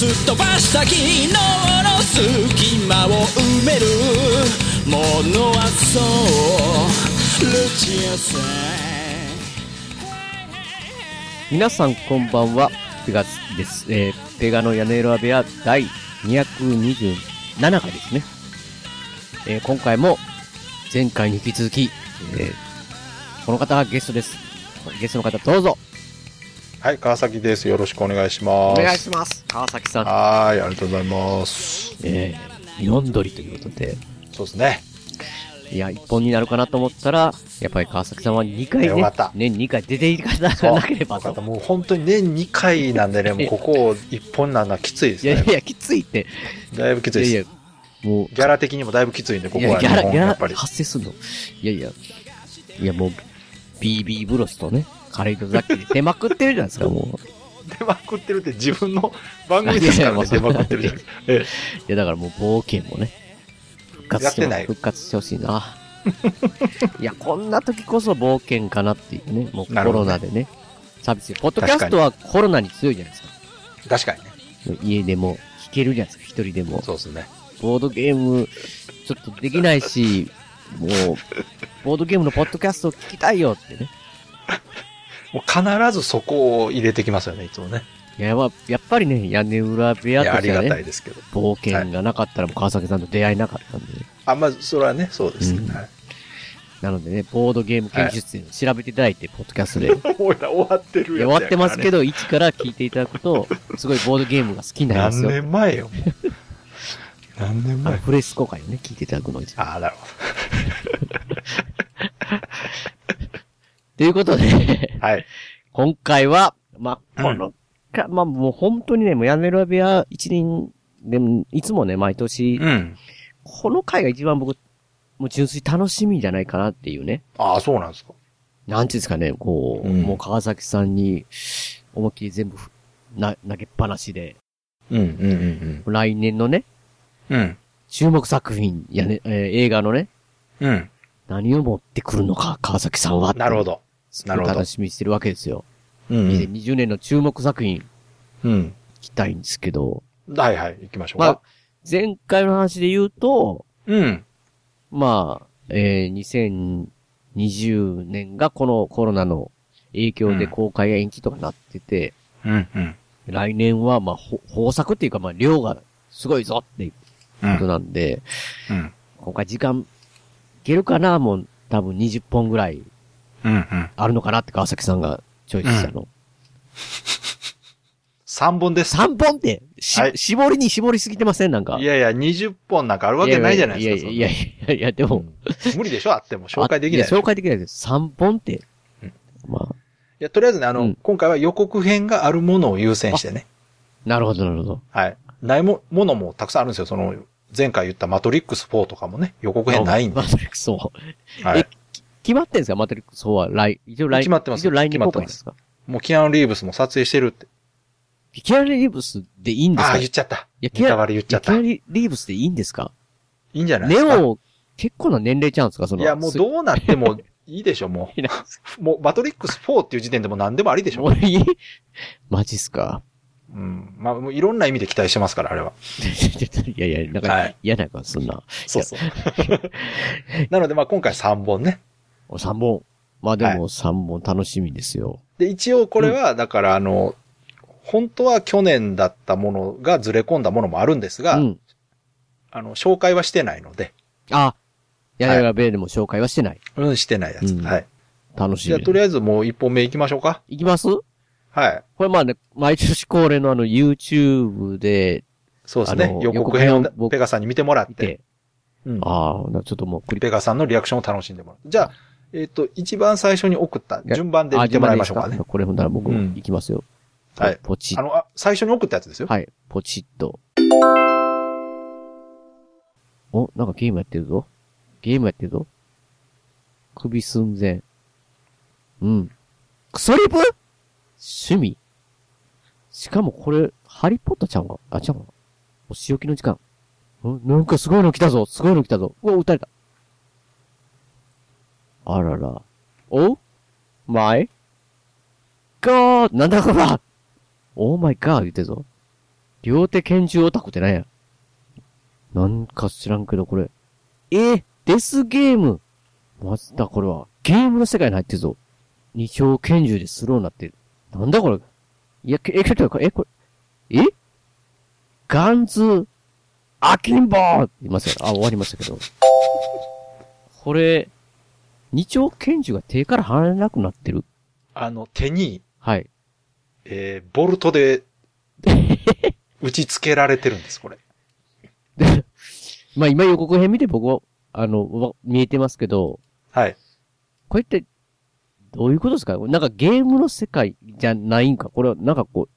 すっ飛ばした昨日の隙間を埋めるものはそうルチアさ皆さんこんばんは、ペガです。えー、ペガの屋根裏部屋第227回ですね。えー、今回も前回に引き続き、えー、この方がゲストです。ゲストの方どうぞ。はい、川崎です。よろしくお願いします。お願いします。川崎さん。はーい、ありがとうございます。えー、四鳥ということで、そうですね。いや、一本になるかなと思ったら、やっぱり川崎さんは2回ねよかった、年2回出ていかなければとよかった。。もう本当に年2回なんでね、もうここを1本なんのはきついですね。いやいや、きついって。だいぶきついいやいです。や、もう、ギャラ的にもだいぶきついんで、こいや、こはギャラ、ギャラ日本やっぱり。発生すんの。いやいや、いやもう、BB ブロスとね、カレーとザッキーで出まくってるじゃないですか、もう。出まくってるって自分の番組ですからね、出まくってるじゃないですか。えいや、だからもう冒険もね、復活してやってない復活してほしいな。いや、こんな時こそ冒険かなっていうね、もうコなるほどねロナでね、サービス。ポッドキャストはコロナに強いじゃないですか。え確かにね。家でも弾けるじゃないですか、一人でも。そうですね。ボードゲーム、ちょっとできないし、もう、ボードゲームのポッドキャストを聞きたいよってね。もう必ずそこを入れてきますよね、いつもね。いや、まあやっぱりね、屋根裏部屋いや、ありがとしてはね、たいですけど。冒険がなかったらもう川崎さんと出会いなかったんで、あ、まあ、それはね、そうです。うんはいなのでね、ボードゲーム研究室で調べていただいて、ポッドキャストで。い 俺ら終わってるやねや終わってますけど、一から聞いていただくと、すごいボードゲームが好きになります何よ。年前よ、もう。何年前フレスコ会をね、聞いていただくのに。ああ、なるほということで、ど。はい。今回は、まあ、うんこの、かまあもう本当にね、もう屋根裏部屋一人でも、いつもね、毎年、うん。この回が一番僕、もう純粋楽しみじゃないかなっていうね。ああ、そうなんですか。なんていうんですかね、こう、うんもう川崎さんに、思いっきり全部ふ、な、投げっぱなしで、うん、うん、うん、来年のね、うん。うん。注目作品やね、えー映画のね、うん。何を持ってくるのか、川崎さんは。なるほ。ど。なるほど楽しみにしてるわけですよ。うん、2020年の注目作品、うん。聞きたいんですけど、はいはい、行きましょうまあか。、前回の話で言うと、うん。まあ、えー、2020年がこのコロナの影響で公開が延期とかなってて、うん、うん。来年は、まあ、ほ豊作っていうか、まあ、量がすごいぞっていうことうん。なんで、うん。今回時間、いけるかなもう、多分20本ぐらいうん。うん。あるのかなって川崎さんがチョイスしたの。3本です。3本って、し、はい絞りに絞りすぎてません？なんか。いやいや、20本なんかあるわけないじゃないですか。いやいやいやいやでも、無理でしょあっても紹介できないあでしょ。や紹介できないです。3本ってうん。まあ、いや、とりあえずね、あの、うん今回は予告編があるものを優先してね。なるほど、なるほど。はい。ないも、ものもたくさんあるんですよ。その、前回言ったマトリックス4とかもね、予告編ないんで。マトリックス4。はいえ。決まってんですか？マトリックス4は来、一応来、決まってます一応来年公開ですか？もうキアヌ・リーブスも撮影してるって。キアヌ・リーブスでいいんですか？ああ、言っちゃった。いや。キアいヌ・リーブスでいいんですか？いんじゃないですか？ネオ、結構な年齢ちゃうんですか？その。いや、もうすどうなってもいいでしょ、もう。もう、マトリックス4っていう時点でも何でもありでしょ。もういい？マジっすか？うん。まあ、もういろんな意味で期待してますから、あれは。いやいや、なんかはい嫌なか、そんな。そうそう。なので、まあ今回3本ね。3本。まあでも3本楽しみですよ。で、一応これは、だからあの、本当は去年だったものがずれ込んだものもあるんですが、うん。あの、紹介はしてないので、あ、屋根裏ベーでも紹介はしてない。うん、してないやつ。うんはい。楽しみ。じゃあ、とりあえずもう1本目行きましょうか。いきます？はい。これまあね、毎年恒例のあの YouTube でそうですね。予告編を予告編を僕ペガさんに見てもらって、見て、うんああ、ちょっともうクリッペガさんのリアクションを楽しんでもらう。じゃあ、えっ、と、一番最初に送った順番であ見てもらいましょうかね順番でいいです。これほんなら僕、うんいきますよ。はいポチッあの、あ最初に送ったやつですよ？はい、ポチッと。お、なんかゲームやってるぞ。ゲームやってるぞ。首寸前。うん。クソリプ？趣味しかもこれ、ハリーポッターちゃうんかあ、ちゃうんかお仕置きの時間。ん？なんかすごいの来たぞすごいの来たぞうわ、撃たれた。あらら。お？マイガーなんだこらオーマイガー言ってぞ。両手拳銃オタクってなんやなんか知らんけど、これ。えデスゲームマジだ、これは。ゲームの世界に入ってるぞ。二丁拳銃でスローになってる。なんだこれ。いや、けえ、ちょっと、え、これ、え？ガンズ、アキンボーいますよ。あ、終わりましたけど。これ、二丁拳銃が手から離れなくなってる。あの、手に、はい。えー、ボルトで、打ち付けられてるんです、これ。で、まあ今予告編見て僕は、あの、わ見えてますけど、はい。これって、どういうことですか？なんかゲームの世界じゃないんか？これはなんかこう、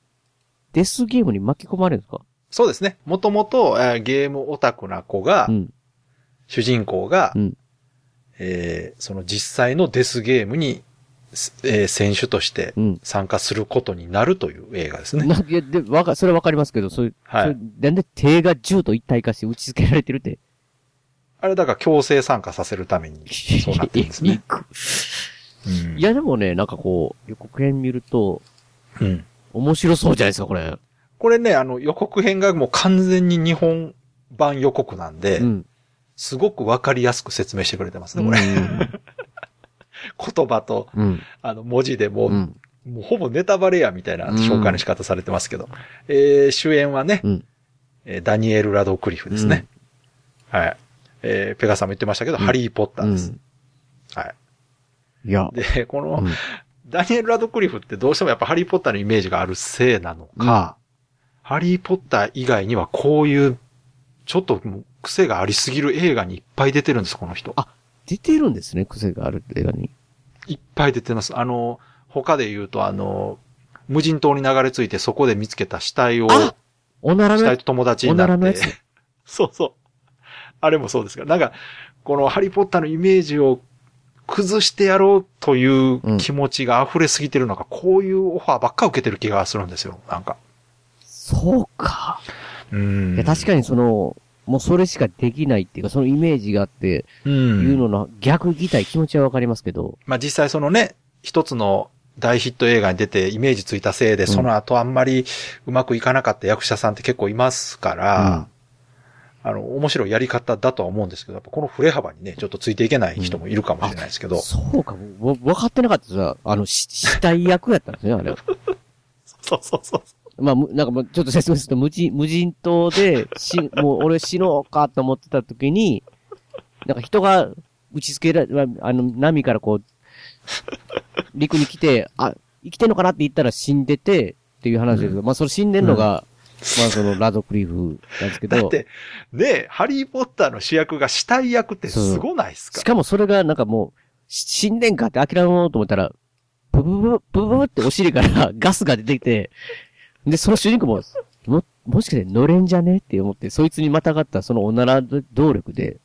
デスゲームに巻き込まれるんですか？そうですね。もともと、えーゲームオタクな子が、うん。主人公が、うんえーその実際のデスゲームに、すえー選手としてうん。参加することになるという映画ですね。なんかいや、で、わか、それはわかりますけど、そういう、はいなんで手が銃と一体化して打ち付けられてるって。あれだから強制参加させるために、そうなってるんですね。うんいや、でもね、なんかこう、予告編見ると、うん。面白そうじゃないですか、これ。これね、あの予告編がもう完全に日本版予告なんで、うん。すごくわかりやすく説明してくれてますね、これ。言葉と、うん。あの、文字でもう、うん。もうほぼネタバレやみたいな紹介の仕方されてますけど。えー主演はね、うん。えーダニエル・ラドクリフですね。はい。えーペガさんも言ってましたけど、うんハリー・ポッタうーです。ん。はいやい。。で、この、うんダニエル・ラドクリフってどうしてもやっぱハリー・ポッターのイメージがあるせいなのか、ハリー・ポッター以外にはこういう、ちょっと癖がありすぎる映画にいっぱい出てるんです、この人。あ出てるんですね、癖がある映画に。いっぱい出てます。あの、他で言うと、あの、無人島に流れ着いてそこで見つけた死体を、あおなら死体と友達になって。そうそう。あれもそうですから。なんか、このハリーポッターのイメージを崩してやろうという気持ちが溢れすぎてるのか、こういうオファーばっか受けてる気がするんですよ。なんか。そうか。うん確かにその、もうそれしかできないっていうか、そのイメージがあって、に。う。いうんのの逆言いたい気持ちはわかりますけど、まあ実際そのね、一つの大ヒット映画に出てイメージついたせいで、その後あんまりうまくいかなかった役者さんって結構いますから、あの、面白いやり方だとは思うんですけど、やっぱこの振れ幅にね、ちょっとついていけない人もいるかもしれないですけど、そうか、もうわ分かってなかったであの、し 死体役やったんですね、あれは。そうそうそう。まあ、むなんかもうちょっと説明すると、無人、無人島で、し、もう俺死のうかと思ってた時に、なんか人が打ち付けられ、あの、波からこう、陸に来て、あ、生きてんのかなって言ったら死んでて、っていう話ですけど、まあそれ死んでんのが、まあそのラドクリフなんですけど、だって、ねハリーポッターの主役が死体役ってすごないですか？しかもそれがなんかもう、し死んでんかって諦めようと思ったら、ブブブ、ブブブってお尻から ガスが出てきて、で、その主人公も、も、もしかして乗れんじゃね？って思って、そいつにまたがったそのおなら動力で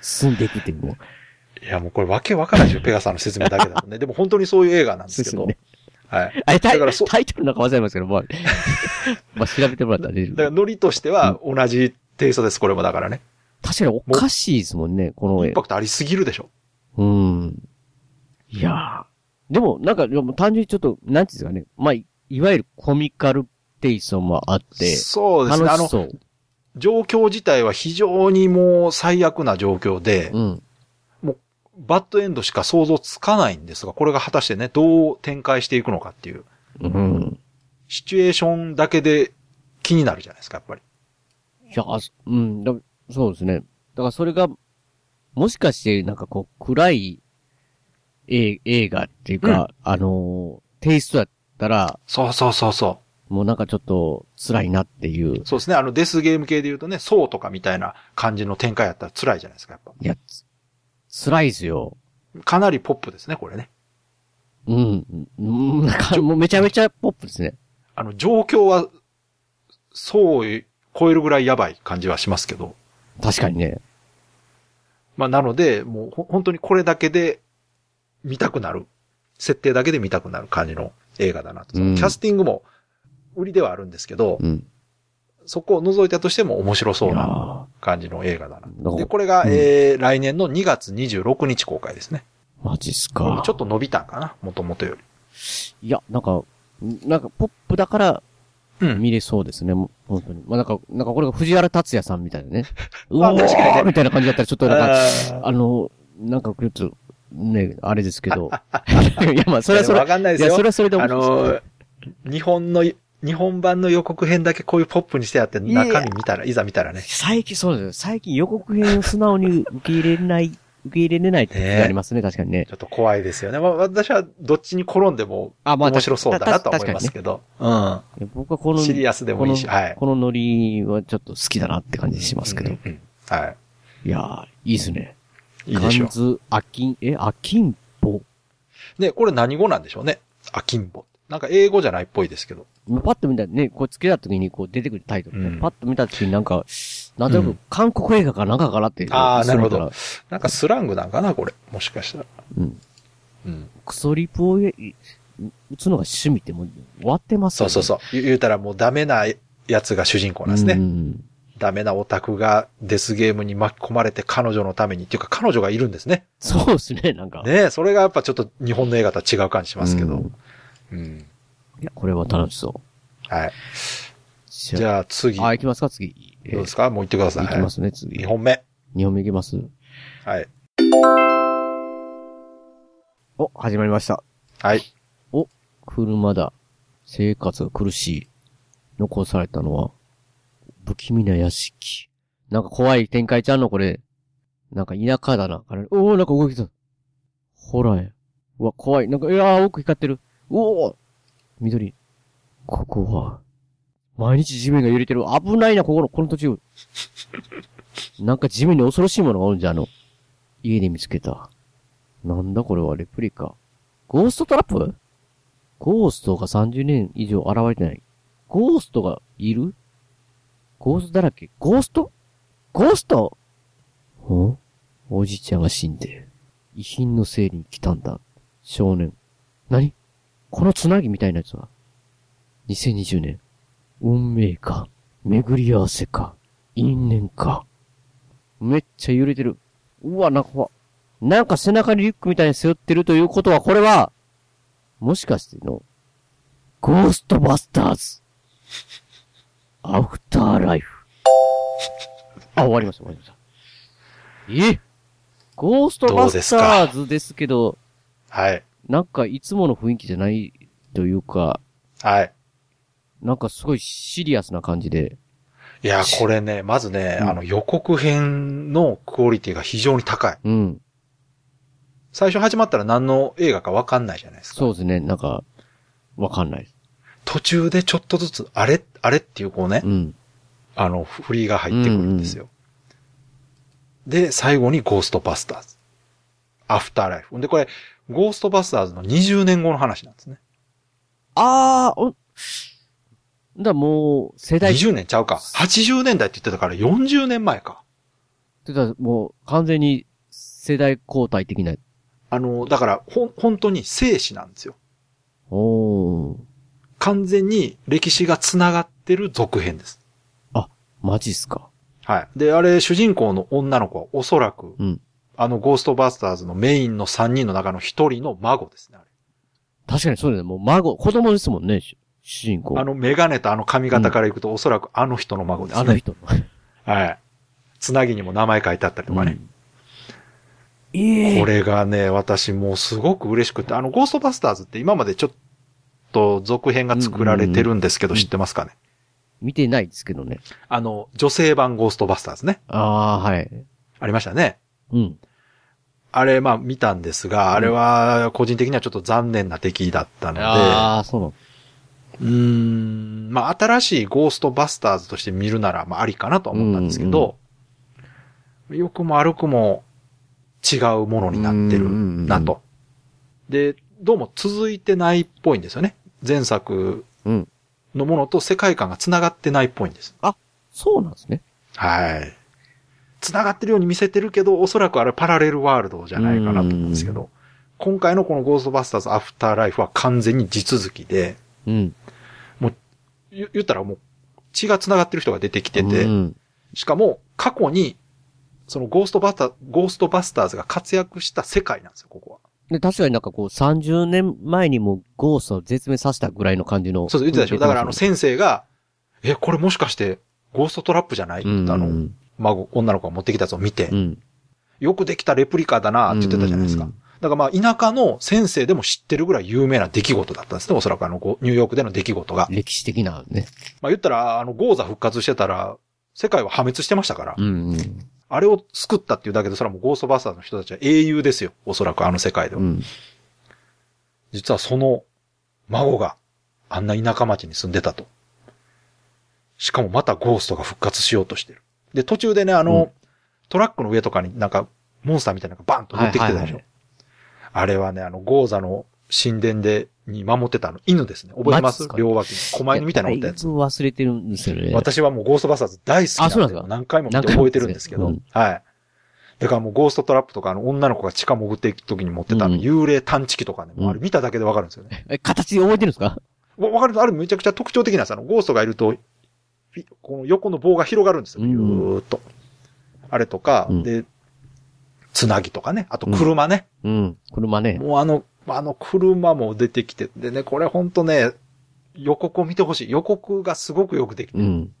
進んでいくっていう、もう。いや、もうこれわけわからないですよ、ペガさんの説明だけだとね。でも本当にそういう映画なんですけど。そうではい。あれタイだからそタイトルなんか忘れますけど、まあ、まあ調べてもらったら出てだからる。ノリとしては同じテイストです、これもだからね。確かにおかしいですもんね、この絵インパ。クトありすぎるでしょ。うん。いやー。でも、なんか、でも単純にちょっと、なんていうんですかね。まあ、いいわゆるコミカルテイストもあって、そうですね。あの。状況自体は非常にもう最悪な状況で、うん。バッドエンドしか想像つかないんですが、これが果たしてね、どう展開していくのかっていう、うん。シチュエーションだけで気になるじゃないですか、やっぱり。いや、あうん、だそうですね。だからそれが、もしかして、なんかこう、暗い映映画っていうか、あのーテイストだったら、そうそうそうそもうなんかちょっと辛いなっていうう。。そうですね。あの、デスゲーム系で言うとね、ソーとかみたいな感じの展開やったら辛いじゃないですか、やっぱ。いや、つ辛いですよ。かなりポップですね、これね。うん。うん、なんかもうめちゃめちゃポップですね。あの、状況は、そう超えるぐらいやばい感じはしますけど。確かにね。まあ、なので、もうほ本当にこれだけで見たくなる。設定だけで見たくなる感じの映画だなと。キャスティングも売りではあるんですけど、うん。そこを除いたとしても面白そういやなー感じの映画だな。らで、これが、うんえー、来年の2月26日公開ですね。マジっすちょか。っと伸びたんかな？もともとより。いや、なんか、なんか、ポップだからうん。見れそうですね、本当に。まあ、なんか、なんかこれが藤原達也さんみたいなね。う まあおー確かにねみたいな感じだったらちょっとなんか、ああの、なんかちょっと、ね、あれですけど。いや、まあ、それはそれ。わかんないいや、ですよ。それはそれであ面白いのー、日本の、日本版の予告編だけこういうポップにしてあって、いや中身見たら、いざ見たらね。最近そうですよ。最近予告編を素直に受け入れない、受け入れれないってねありますね、確かにねち。ょっと怖いですよね。まあ、私はどっちに転んでもあ、まあ、面白そうだなとた思いますけど。いや僕はこうん。の、シリアスでもいいし、このはい。このノリはちょっと好きだなって感じしますけど。うんうんはいやー、いいですね。い。いいでしょガンズ、アキン、え、アキンポう。で、これ何語なんでしょうね。アキンボ。なんか英語じゃないっぽいですけど。パッと見たらね、こうつけた時にこう出てくるタイトルね。うんパッと見た時になんか、なんとなくうん韓国映画かなんかかなって。あーなるほど。なんかスラングなんかな、これ。もしかしたら。うん。うん。クソリプを打つのが趣味ってもう終わってますよね。そうそうそう。言言うたらもうダメなやつが主人公なんですね。うんダメなオタクがデスゲームに巻き込まれて彼女のためにっていうか彼女がいるんですね。そうですね、なんか。ねそれがやっぱちょっと日本の映画とは違う感じしますけど。うんうん。いや、これは楽しそう。はい。じじゃあ次。あ、行きますか、次。どうですか？もう言ってください。行きますね、次。2本目。二本目行きます？はい。お、始まりました。はい。車だ。生活が苦しい。残されたのは、不気味な屋敷。なんか怖い展開ちゃんの？これ。なんか田舎だな。あれおー、なんか動きた。ホラーや。うわ、怖い。なんか、いやー、奥光ってる。おー緑。ここは、毎日地面が揺れてる。危ないな、ここの、この途中。なんか地面に恐ろしいものがおるんじゃ、あの。家で見つけた。なんだこれは、レプリカ。ゴーストトラップ？ゴーストが30年以上現れてない。ゴーストがいる？ゴーストだらけ。ゴースト？ゴースト？んおじいちゃんが死んで、遺品の整理に来たんだ。少年。何？このつなぎみたいなやつは ?2020 年。運命か。巡り合わせか。因縁か。めっちゃ揺れてる。うわ、なんかなんか背中にリュックみたいに背負ってるということは、これは、もしかしての、ゴーストバスターズ。アフターライフ。あ、終わりました、終わりました。え？ゴーストバスターズですけど、はい。なんかいつもの雰囲気じゃないというか、はい。なんかすごいシリアスな感じで、いや、これね、まずね、うんあの予告編のクオリティが非常に高い。うん。最初始まったら何の映画かわかんないじゃないですか。そうですね、なんか、わかんないです。途中でちょっとずつ、あれあれっていうこうね、うん。あの、振りが入ってくるんですよ。で、最後にゴーストバスターズ。アフターライフ。で、これ、ゴーストバスターズの20年後の話なんですね。あー、お、だもう、世代って20年ちゃうか。80年代って言ってたから40年前か。言ったらもう完全に世代交代的な。あの、だから、ほん、本当に生死なんですよ。おー。完全に歴史が繋がってる続編です。マジっすか。はい。で、あれ、主人公の女の子はおそらく、うん。あの、ゴーストバスターズのメインの3人の中の1人の孫ですね、あれ。確かにそうだよね。もう孫、子供ですもんね、主主人公。あの、メガネとあの髪型からいくと、おそらくあの人の孫ですね。あの人の。はい。つなぎにも名前書いてあったりとかね。うん。ええこれがね、私もうすごく嬉しくて、あの、ゴーストバスターズって今までちょっと続編が作られてるんですけど、知ってますかね、見てないですけどね。あの、女性版ゴーストバスターズね。ああ、はい。ありましたね。うん。あれ、まあ見たんですが、あれは個人的にはちょっと残念な出来だったので、ああ、そうなの。うーん、まあ新しいゴーストバスターズとして見るなら、まあありかなとは思ったんですけど、良くも悪くも違うものになってるなと。で、どうも続いてないっぽいんですよね。前作うん。のものと世界観が繋がってないっぽいんです。そうなんですね。はい。繋がってるように見せてるけど、おそらくあれパラレルワールドじゃないかなと思うんですけど、今回のこのゴーストバスターズアフターライフは完全に地続きで、うん。言言ったらもう血が繋がってる人が出てきてて、うん。しかも過去に、そのゴーストバスター、ゴーストバスターズが活躍した世界なんですよ、ここは。で、確かになんかこう、30年前にもゴーストを絶滅させたぐらいの感じの。そうそう、言ってたでしょ。だからあのせ先生が、え、これもしかして、ゴーストトラップじゃない？ってうん。あの、うん孫、女の子が持ってきたやつを見て、うん。よくできたレプリカだなって言ってたじゃないですか。うんだからまあ、田舎の先生でも知ってるぐらい有名な出来事だったんですね、おそらくあの、ニューヨークでの出来事が。歴史的なね。まあ言ったら、あの、ゴーザ復活してたら、世界は破滅してましたから、うんうん。あれを救ったっていうだけで、それはもうゴーストバスターズの人たちは英雄ですよ、おそらくあの世界では。うん。実はその孫があんな田舎町に住んでたと。しかもまたゴーストが復活しようとしてる。で、途中でね、あの、うんトラックの上とかになんか、モンスターみたいなのがバンと乗ってきてたでしょ。あれはね、あの、ゴーザの神殿で、に守ってたあの犬ですね。覚えてます？両脇に。狛犬みたいなのおったやつ。忘れてるんですよね。私はもうゴーストバスターズ大好きなんであそうなんですか？何回も見て覚えてるんですけど。何回はい。だからもうゴーストトラップとか、あの女の子が地下潜っていく時に持ってた幽霊探知機とかね、もうあれ見ただけでわかるんですよね。え、形覚えてるんですか？わわかるあれめちゃくちゃ特徴的なんですあの、ゴーストがいると、ピこの横の棒が広がるんですよ。うんゆーっと。あれとか、うんで、つなぎとかね。あと車ね。うん。車ね。もうあの、あの車も出てきて、でね、これほんとね、予告を見てほしい。予告がすごくよくできてる。うん。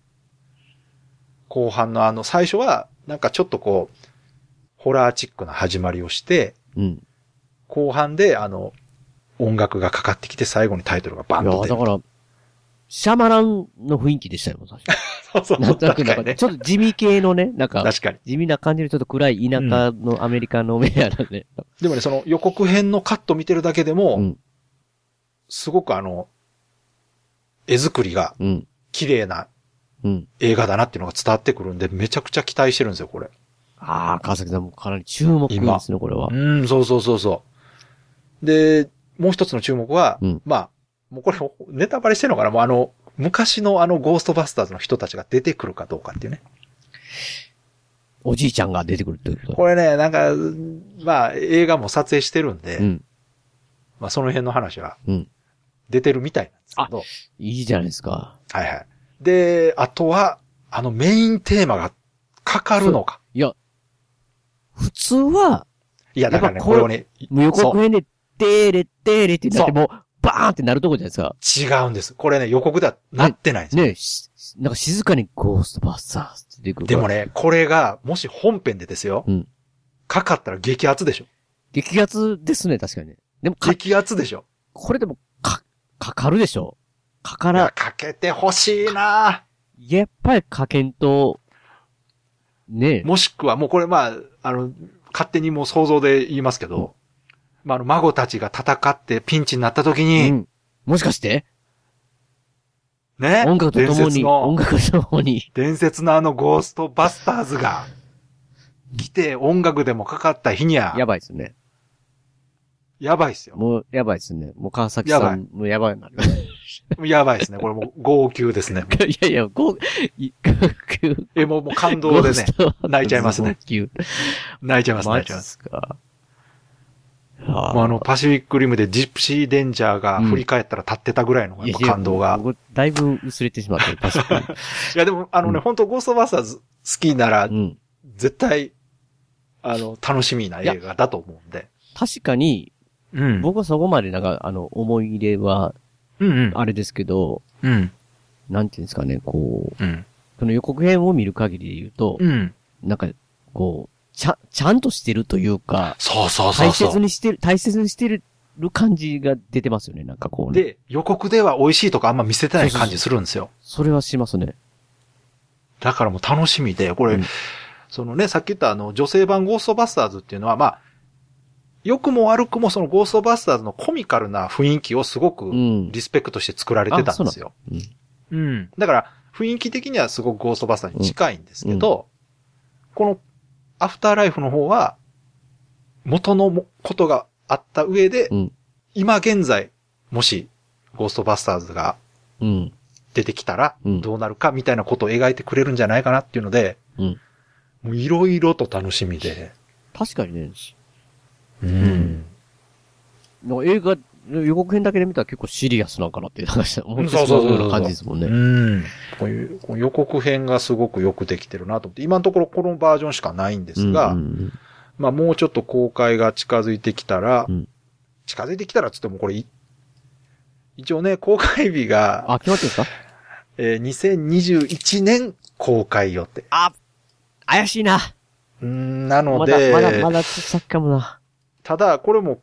後半のあの、最初は、なんかちょっとこう、ホラーチックな始まりをして、うん。後半であの、音楽がかかってきて最後にタイトルがバンと出る。だから、シャマランの雰囲気でしたよ、確か そうそうに。なんとなく、なねちょっと地味系のね、なんか、確かに。地味な感じのちょっと暗い田舎のアメリカのメアなんで。でもね、その予告編のカット見てるだけでも、うん。すごくあの、絵作りがうん。綺麗なうん。映画だなっていうのが伝わってくるんで、めちゃくちゃ期待してるんですよ、これ。ああ、川崎さんもかなり注目ですね、これは。うん、そうそうそうそう。で、もう一つの注目は、うんまあ、もうこれネタバレしてるのかな？もうあの、昔のあのゴーストバスターズの人たちが出てくるかどうかっていうね。おじいちゃんが出てくるってこと？これね、なんか、まあ、映画も撮影してるんで、うん。まあその辺の話はうん。出てるみたいなんですけど、いいじゃないですか。はいはい。で、あとは、あのメインテーマがかかるのか。いや、普通は、いや、だからね、これをね、予告編で、てーれ、てーれってなってもう、バーンってなるとこじゃないですか。違うんです。これね、予告ではなってないんですよ。ねしなんか静かにゴーストバスターズって出てくる。でもね、これが、もし本編でですよ、うんかかったら激アツでしょ。激アツですね、確かにね。でもか、激アツでしょ。これでも、か、かかるでしょ。かから、かけてほしいなやっぱりかけんと、ねもしくは、もうこれまあ、あの、勝手にもう想像で言いますけど、まあ、あの、孫たちが戦ってピンチになった時うに、ん。もしかして？ね、音楽とともに、音楽とともに。伝説のあのゴーストバスターズが、来て音楽でもかかった日には、やばいですね。やばいっすよ。もう、やばいですね。もう川崎さやばいん、もうやばいなります。やばいですね。これもう号泣ですね。いやいや、ご、い、え、もうもう感動でね、ね泣いちゃいますね。号泣泣いちゃいます、泣いちゃいます。すか。もうあの、パシフィックリムでジプシーデンジャーが振り返ったら立ってたぐらいの感動が。僕、だいぶ薄れてしまってる、確かいやでも、あのね、うん本当ゴーストバスターズ好きならに。う、ん。絶対、あの、楽しみな映画だと思うんで。確かに、うん僕はそこまでなんか、あの、思い入れは、うんうん。あれですけど、うん。なんていうんですかね、こう、うん。その予告編を見る限りで言うと、うん。なんか、こう、ちゃ、ちゃんとしてるというか、そうそうそう大そう。切にしてる、大切にしてる感じが出てますよね、なんかこうね。で、予告では美味しいとかあんま見せてない感じするんですよ。それはしますね。だからもう楽しみで、これ、うんそのね、さっき言ったあの、女性版ゴーストバスターズっていうのは、まあ、良くも悪くもそのゴーストバスターズのコミカルな雰囲気をすごくうん。リスペクトして作られてたんですよ。うん。うん。だから、雰囲気的にはすごくゴーストバスターズに近いんですけど、このアフターライフの方は、元のもことがあった上で、うん。今現在、もし、ゴーストバスターズがうん。出てきたらうん、どうなるかみたいなことを描いてくれるんじゃないかなっていうので、うんもういろいろと楽しみで。確かにね、うん。なんか映画、予告編だけで見たら結構シリアスなんかなっていう話だ。本当そうそうそうそうような感じですもんね。うん。こういうこう予告編がすごくよくできてるなと思って、今のところこのバージョンしかないんですが、うんうんまあもうちょっと公開が近づいてきたら、うん近づいてきたらっつってもこれい、一応ね、公開日が、あ、決まってるんですか？えー2021年公開予定。あ、怪しいな。うんなのまだ、で、まだ、まだ先かもな。ただ、これも、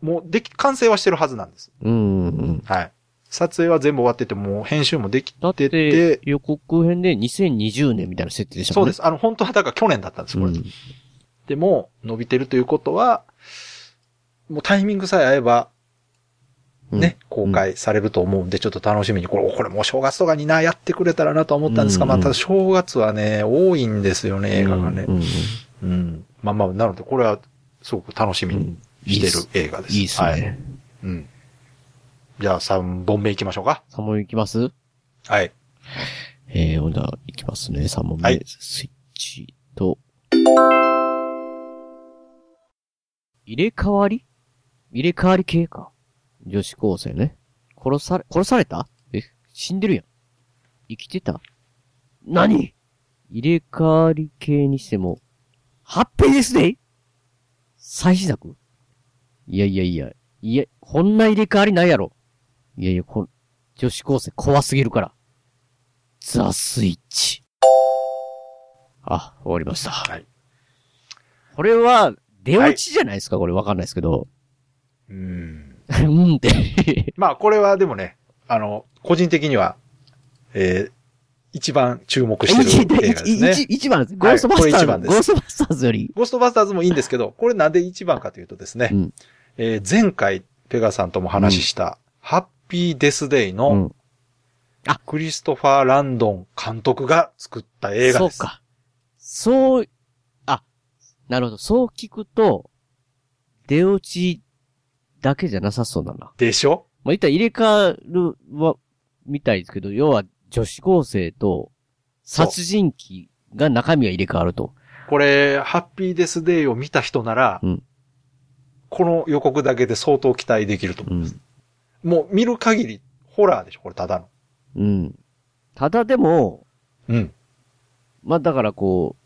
もう、でき、完成はしてるはずなんです。うんうん。はい。撮影は全部終わってて、もう編集もできててて、、予告編で2020年みたいな設定でしたね。そうです。あの、本当はだから去年だったんです、これ。うんでも、伸びてるということは、もうタイミングさえ合えば、ね、公開されると思うんで、ちょっと楽しみに、これ、これもう正月とかにな、やってくれたらなとは思ったんですが、まあ、ただ正月はね、多いんですよね、映画がねうん。まあまあ、なので、これは、すごく楽しみにしてる映画です。いいっすはい。ね。うん。じゃあ、3本目行きましょうか。3問いきます？はい。えー、ほんだ、いきますね。3問目。はいスイッチと、入れ替わり？入れ替わり系か。女子高生ね。殺され、殺された？え、死んでるやん。生きてた？何？入れ替わり系にしても、ハッピーですね最新作？いやいやいや、いや、こんな入れ替わりないやろ。いやいや、こん、女子高生怖すぎるから。ザ・スイッチ。あ、終わりました。はい。これは、出落ちじゃないですか、これわかんないですけど。うん。うんって。まあ、これはでもね、あの、個人的には、えー、一番注目してる映画ですね。一一番です。ゴーストバスターズ、これ一番ですゴーストバスターズより。ゴーストバスターズもいいんですけど、これなんで一番かというとですね、うんえー前回、ペガさんとも話した、ハッピーデスデイうのん。クリストファー・ランドン監督が作った映画です。そうか。そう、あ、なるほど。そう聞くと、出落ちだけじゃなさそうだな。でしょ？まあ、言ったら入れ替わるは、みたいですけど、要は女子高生と殺人鬼が中身が入れ替わると。これ、ハッピーデスデイを見た人なら、うんこの予告だけで相当期待できると思う。うん。もう見る限り、ホラーでしょこれただの。うん。ただでも、うん。まあ、だからこ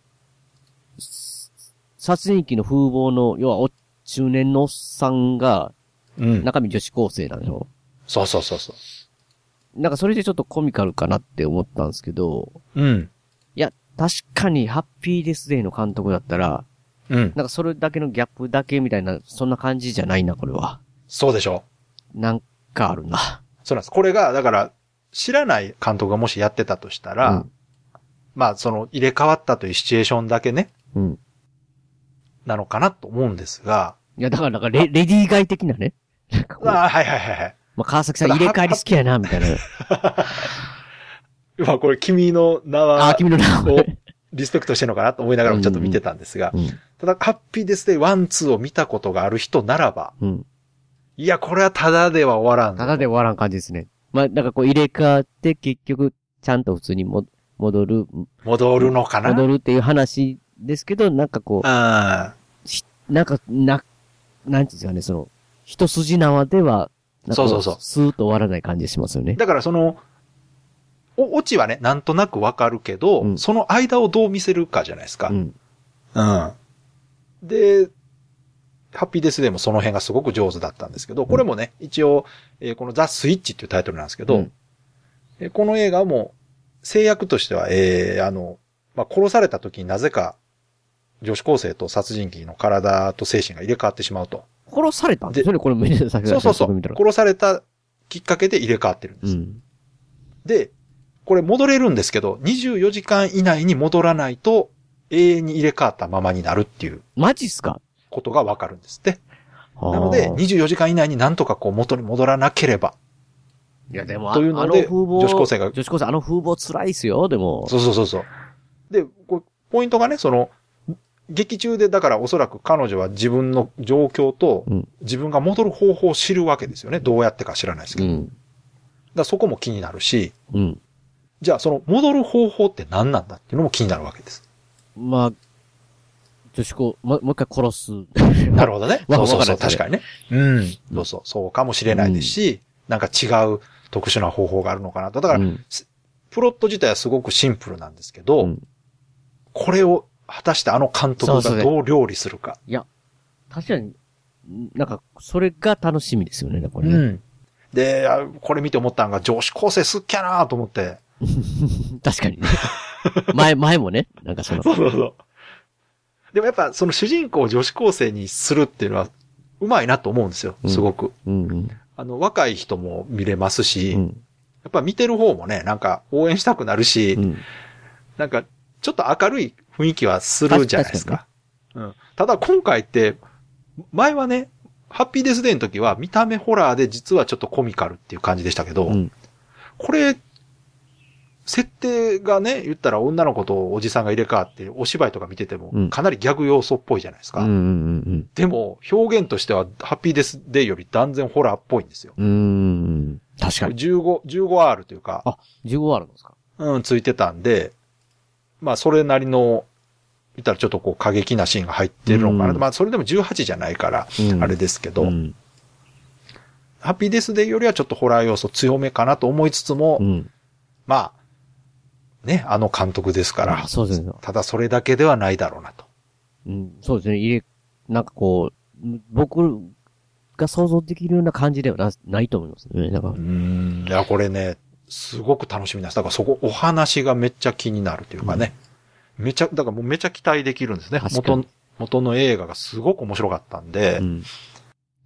う、す殺人鬼の風貌の、要はお中年のおっさんが、うん。中身女子高生なんでしょ？そうそうそうそう。なんかそれでちょっとコミカルかなって思ったんですけど、うん。いや、確かにハッピーデスデイの監督だったら、うん。なんかそれだけのギャップだけみたいな、そんな感じじゃないな、これは。そうでしょなんかあるな。そうなんです。これが、だから、知らない監督がもしやってたとしたら、うんまあ、その、入れ替わったというシチュエーションだけね、うん。なのかなと思うんですが、いや、だからなんかレ、レディーガイ的なね。ああ、はいはいはいはい。まあ、川崎さん入れ替わり好きやな、みたいな。まあ、これ君の名あはあ、、君の名を前。リスペクトしてるのかなと思いながらもちょっと見てたんですが、うん。ただ、ハッピーデスデイ1、2を見たことがある人ならば、うん。いや、これはただでは終わらんぞ。ただで終わらん感じですね。まあ、なんかこう入れ替わって結局、ちゃんと普通にも、戻る、戻るのかな？戻るっていう話ですけど、なんかこあう、なんか、な、なんていうんですかね、その、一筋縄では、そうそうそうスーッと終わらない感じがしますよね。だからその、お、オチはね、なんとなくわかるけど、うんその間をどう見せるかじゃないですか。うん。うん。で、ハッピーデスデーもその辺がすごく上手だったんですけど、これもね、一応、えーこのザ・スイッチっていうタイトルなんですけど、うんえーこの映画も、制約としては、えーあの、まあ、殺された時になぜか、女子高生と殺人鬼の体と精神が入れ替わってしまうと。殺されたんですよね、これ見てたそうそうそう。殺されたきっかけで入れ替わってるんです。うん。で、これ戻れるんですけど、24時間以内に戻らないと、永遠に入れ替わったままになるっていうマジっすか？ことがわかるんですって。ななので、24時間以内になんとかこう元に戻らなければ。いやでも、あというので女子高生が女子高生、あの風貌辛いっすよ、でも。そうそうそうそう。で、ポイントがね、その、劇中でだからおそらく彼女は自分の状況とうん自分が戻る方法を知るわけですよね。どうやってか知らないですけど。うん。らそこも気になるし、うん。じゃあその戻る方法って何なんだっていうのも気になるわけです。まあ、女子校、ももう一回殺す。なるほどね。わそうそうそう、確かにね。うん。そうそう、そうかもしれないですし、なんか違う特殊な方法があるのかなと。だから、うんプロット自体はすごくシンプルなんですけど、うんこれを果たしてあの監督そうそうがどう料理するか。いや、確かに、なんか、それが楽しみですよね、これね。うん。で、あこれ見て思ったのが女子高生すっきゃなと思って。確かにね。前、前もね、なんかその、そうそうそう。でもやっぱその主人公を女子高生にするっていうのは、うまいなと思うんですよ、すごく。うんうん。あの、若い人も見れますし、やうん。っぱ見てる方もね、なんか応援したくなるし、うん。なんかちょっと明るい雰囲気はするじゃないですか。うん。ただ今回って、前はね、ハッピーデスデーの時は見た目ホラーで実はちょっとコミカルっていう感じでしたけど、うん。これ、設定がね、言ったら女の子とおじさんが入れ替わってお芝居とか見ててもうんかなりギャグ要素っぽいじゃないですか。うんうんでも表現としてはハッピーデスデーより断然ホラーっぽいんですよ。確かに。15、15R というか、あ、15あるんですかうん、ついてたんで、まあそれなりの、言ったらちょっとこう過激なシーンが入ってるのかな。うんまあそれでも18じゃないから、うんあれですけど、うん。ハッピーデスデーよりはちょっとホラー要素強めかなと思いつつも、うん。まあ、ね、あの監督ですからあ、そうですね。ただそれだけではないだろうなと。うん。そうですね。入れ、なんかこう、僕が想像できるような感じではなないと思いますね。なんかう、ん、いや、これね、すごく楽しみです。だからそこ、お話がめっちゃ気になるというかね。めちゃ、だからもうめちゃ期待できるんですね。元、元の映画がすごく面白かったんで。うん。い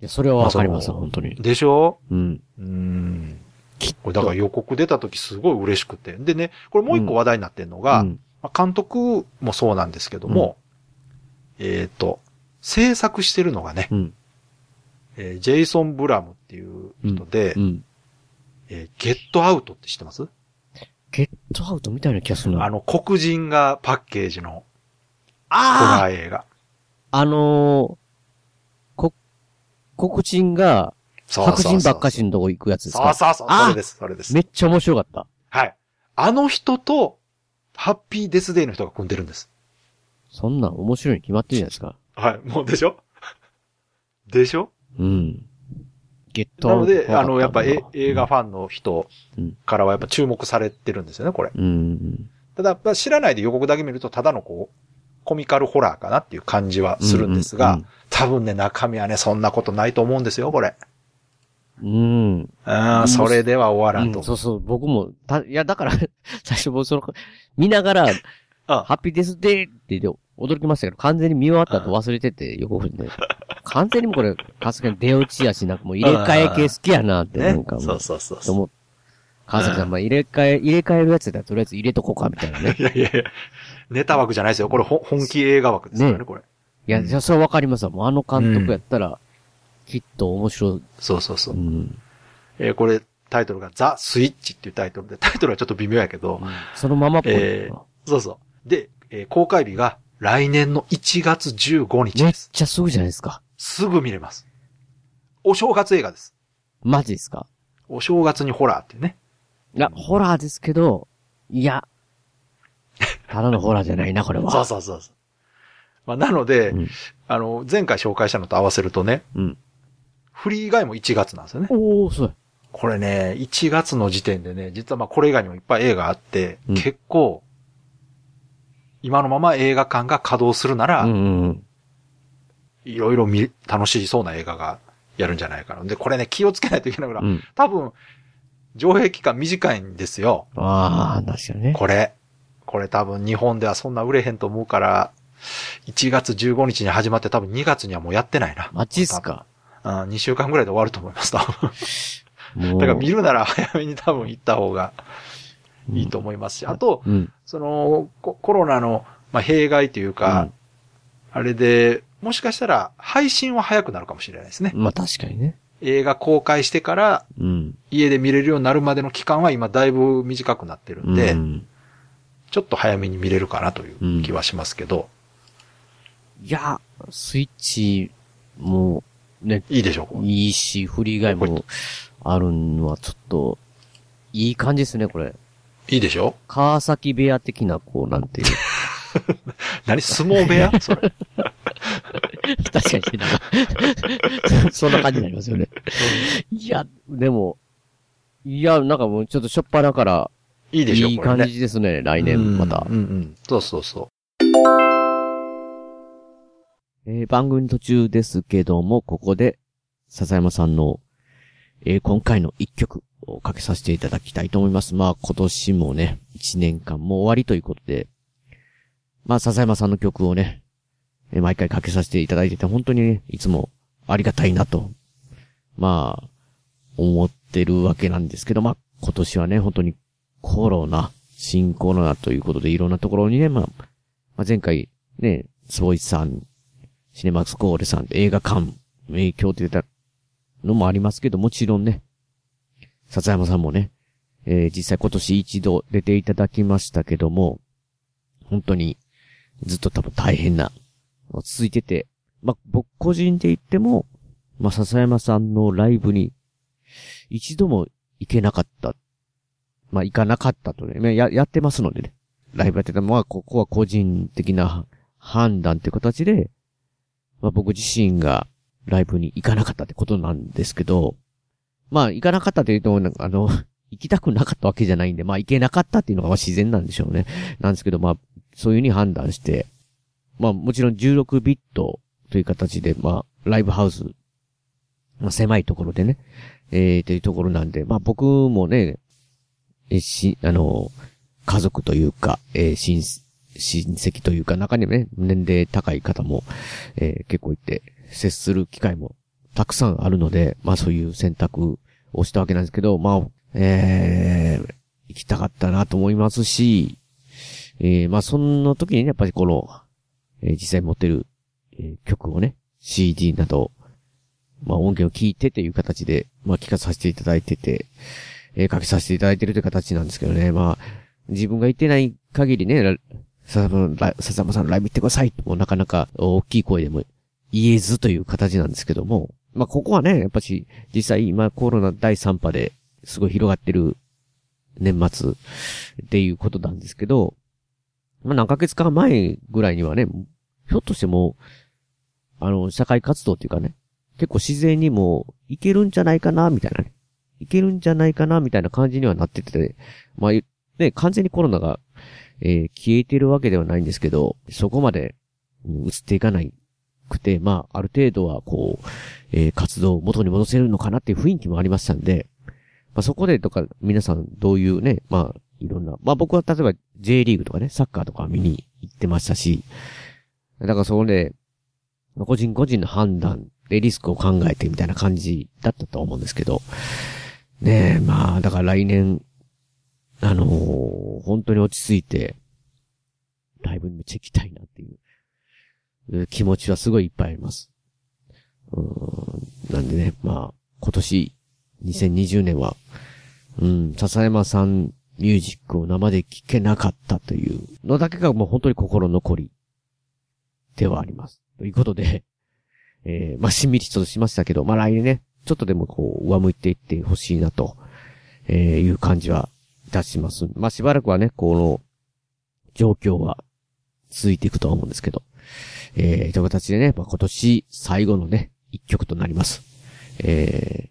や、それはわかります、まあ本当に。でしょ？うん。うん。きっこれだから予告出た時すごい嬉しくて。でね、これもう一個話題になってるのが、うんまあ監督もそうなんですけども、えっ、と、制作してるのがね、うん。えージェイソン・ブラムっていう人で、うん。えーゲットアウトって知ってます？ゲットアウトみたいな気がするな。あの、黒人がパッケージのホあラー映画。あのー、こ、黒人が白そうそうそう人ばっかしのとこ行くやつですか？そうそうそう、それです、それですめ。っちゃ面白かった。はい。あの人と、ハッピーデスデーの人が組んでるんです。そんなん面白いに決まってるじゃないですか。はい、もうでしょ？でしょ？うん。ゲットなので、あの、やっぱえ映画フファンの人うんからはやっぱ注目されてるんですよね、これ。うん。ただ、まあ知らないで予告だけ見ると、ただのこう、コミカルホラーかなっていう感じはするんですが、うん多分ね、中身はね、そんなことないと思うんですよ、これ。うん。うん、それでは終わらんとうん。そうそう、僕も、た、いや、だから、最初僕その、見ながら、あハッピーデスデーって言って驚きましたけど、完全に見終わったと忘れてて、予告で。完全にもうこれ、かすがに出落ちやし、なんかもう入れ替え系好きやなって、なねんか。もう。そうそうそうとそう。川崎さん、まあ入れ替え、入れ替えるやつだったらとりあえず入れとこうか、みたいなね。いやいやいや、ネタ枠じゃないですよ。これほ本気映画枠ですからね、ねこれ。いや、うんじゃあそれはわかりますわ。もうあの監督やったら、きっと面白い。そうそうそうう。ん。えーこれ、タイトルがザ・スイッチっていうタイトルで、タイトルはちょっと微妙やけど、そのままっぽいな。えーそうそう。で、えー公開日が来年の1月15日めっです。ちゃすぐじゃないですか。すぐ見れます。お正月映画です。マジですか？お正月にホラーってね。いや、ホラーですけど、いや、ただのホラーじゃないな、これは。そうそうそうそう。まあ、なので、うんあの、前回紹介したのと合わせるとね、うん。フリー以外も1月なんですよね。おー、そうこれね、1月の時点でね、実はまあこれ以外にもいっぱい映画あって、うん結構、今のまま映画館が稼働するなら、うんうんうん。いろいろ見、楽しそうな映画がやるんじゃないかな。で、これね、気をつけないといけないのが、うん。多分、上映期間短いんですよ。ああ、確かにね。これ。これ多分日本ではそんな売れへんと思うから、1月15日に始まって多分2月にはもうやってないな。マジっすか。うん、2週間ぐらいで終わると思います、多分。だから見るなら早めに多分行った方がいいと思いますし、あと、うん。その、ココロナの、まあ、弊害というか、うんあれで、もしかしたら配信は早くなるかもしれないですね。まあ確かにね。映画公開してからうん。家で見れるようになるまでの期間は今だいぶ短くなってるんで、うんちょっと早めに見れるかなという気はしますけど、いや、スイッチも、ね、いいでしょう。いいし、フリー以外もあるのはちょっと、いい感じですね、これ。いいでしょ川崎部屋的な、こう、なんていう。何？相撲部屋？それ。確かになんか そんな感じになりますよね。いや、でも、いや、なんかもうちょっとしょっぱなから、いいでしょいい感じですね、来年またうん。うんうん。そうそうそえー番組途中ですけども、ここで、笹山さんの、えー今回の一曲をかけさせていただきたいと思います。まあ、今年もね、一年間も終わりということで、まあ、笹山さんの曲をね、えー毎回かけさせていただいてて、本当にね、いつもありがたいなと、まあ、思ってるわけなんですけど、まあ、今年はね、本当にコロナ、新コロナということで、いろんなところにね、まあ、まあ、前回、ね、スボイスさん、シネマスコーレさん、映画館、影響って言ったのもありますけど、もちろんね、笹山さんもね、えー実際今年一度出ていただきましたけども、本当にずっと多分大変な、続いてて、まあ、僕個人で言っても、まあ、笹山さんのライブに一度も行けなかった。まあ、行かなかったとね、まや、やってますのでね。ライブやってたまあ、ここは個人的な判断っていう形で、まあ、僕自身がライブに行かなかったってことなんですけど、まあ、行かなかったというと、あの、行きたくなかったわけじゃないんで、まあ、行けなかったっていうのが自然なんでしょうね。なんですけど、まあ、そういうふうに判断して、まあ、もちろん16ビットという形で、まあ、ライブハウス、まあ、狭いところでね、えー、というところなんで、まあ、僕もね、え、し、あの、家族というか、えー親、親戚というか、中にはね、年齢高い方も、えー結構いて、接する機会もたくさんあるので、まあそういう選択をしたわけなんですけど、まあ、えー、行きたかったなと思いますし、えーまあその時にね、やっぱりこの、えー実際持ってる、えー曲をね、CD など、まあ音源を聞いてという形で、まあ聞かさせていただいてて、えーかけさせていただいてるという形なんですけどね、まあ、自分が言ってない限りね、笹山ラ笹山さんライブ行ってくださいもうなかなか大きい声でも言えずという形なんですけども、まあここはね、やっぱし、実際今コロナ第3波ですごい広がってる年末っていうことなんですけど、まあ何ヶ月か前ぐらいにはね、ひょっとしてもう、あの、社会活動っていうかね、結構自然にもいけるんじゃないかな、みたいなね。いけるんじゃないかな、みたいな感じにはなってて、まあ、ね、完全にコロナが、えー消えてるわけではないんですけど、そこまで、うん移っていかないくて、まあ、ある程度は、こう、えー活動を元に戻せるのかなっていう雰囲気もありましたんで、まあ、そこでとか、皆さんどういうね、まあ、いろんな、まあ僕は例えば J リーグとかね、サッカーとか見に行ってましたし、だからそこで、個人個人の判断でリスクを考えてみたいな感じだったと思うんですけど、ねえ、まあ、だから来年、あのー本当に落ち着いて、ライブにめっちゃ行きたいなっていう気持ちはすごいいっぱいあります。うんなんでね、まあ、今年、2020年は、うん、笹山さんミュージックを生で聴けなかったというのだけがもう本当に心残りではあります。ということで、えー、まあ、しんみりちょっとしましたけど、まあ、来年ね、ちょっとでもこう、上向いていってほしいなと、えー、いう感じはいたします。まあ、しばらくはね、この、状況は続いていくとは思うんですけど、えー、という形でね、まあ、今年最後のね、一曲となります。えー、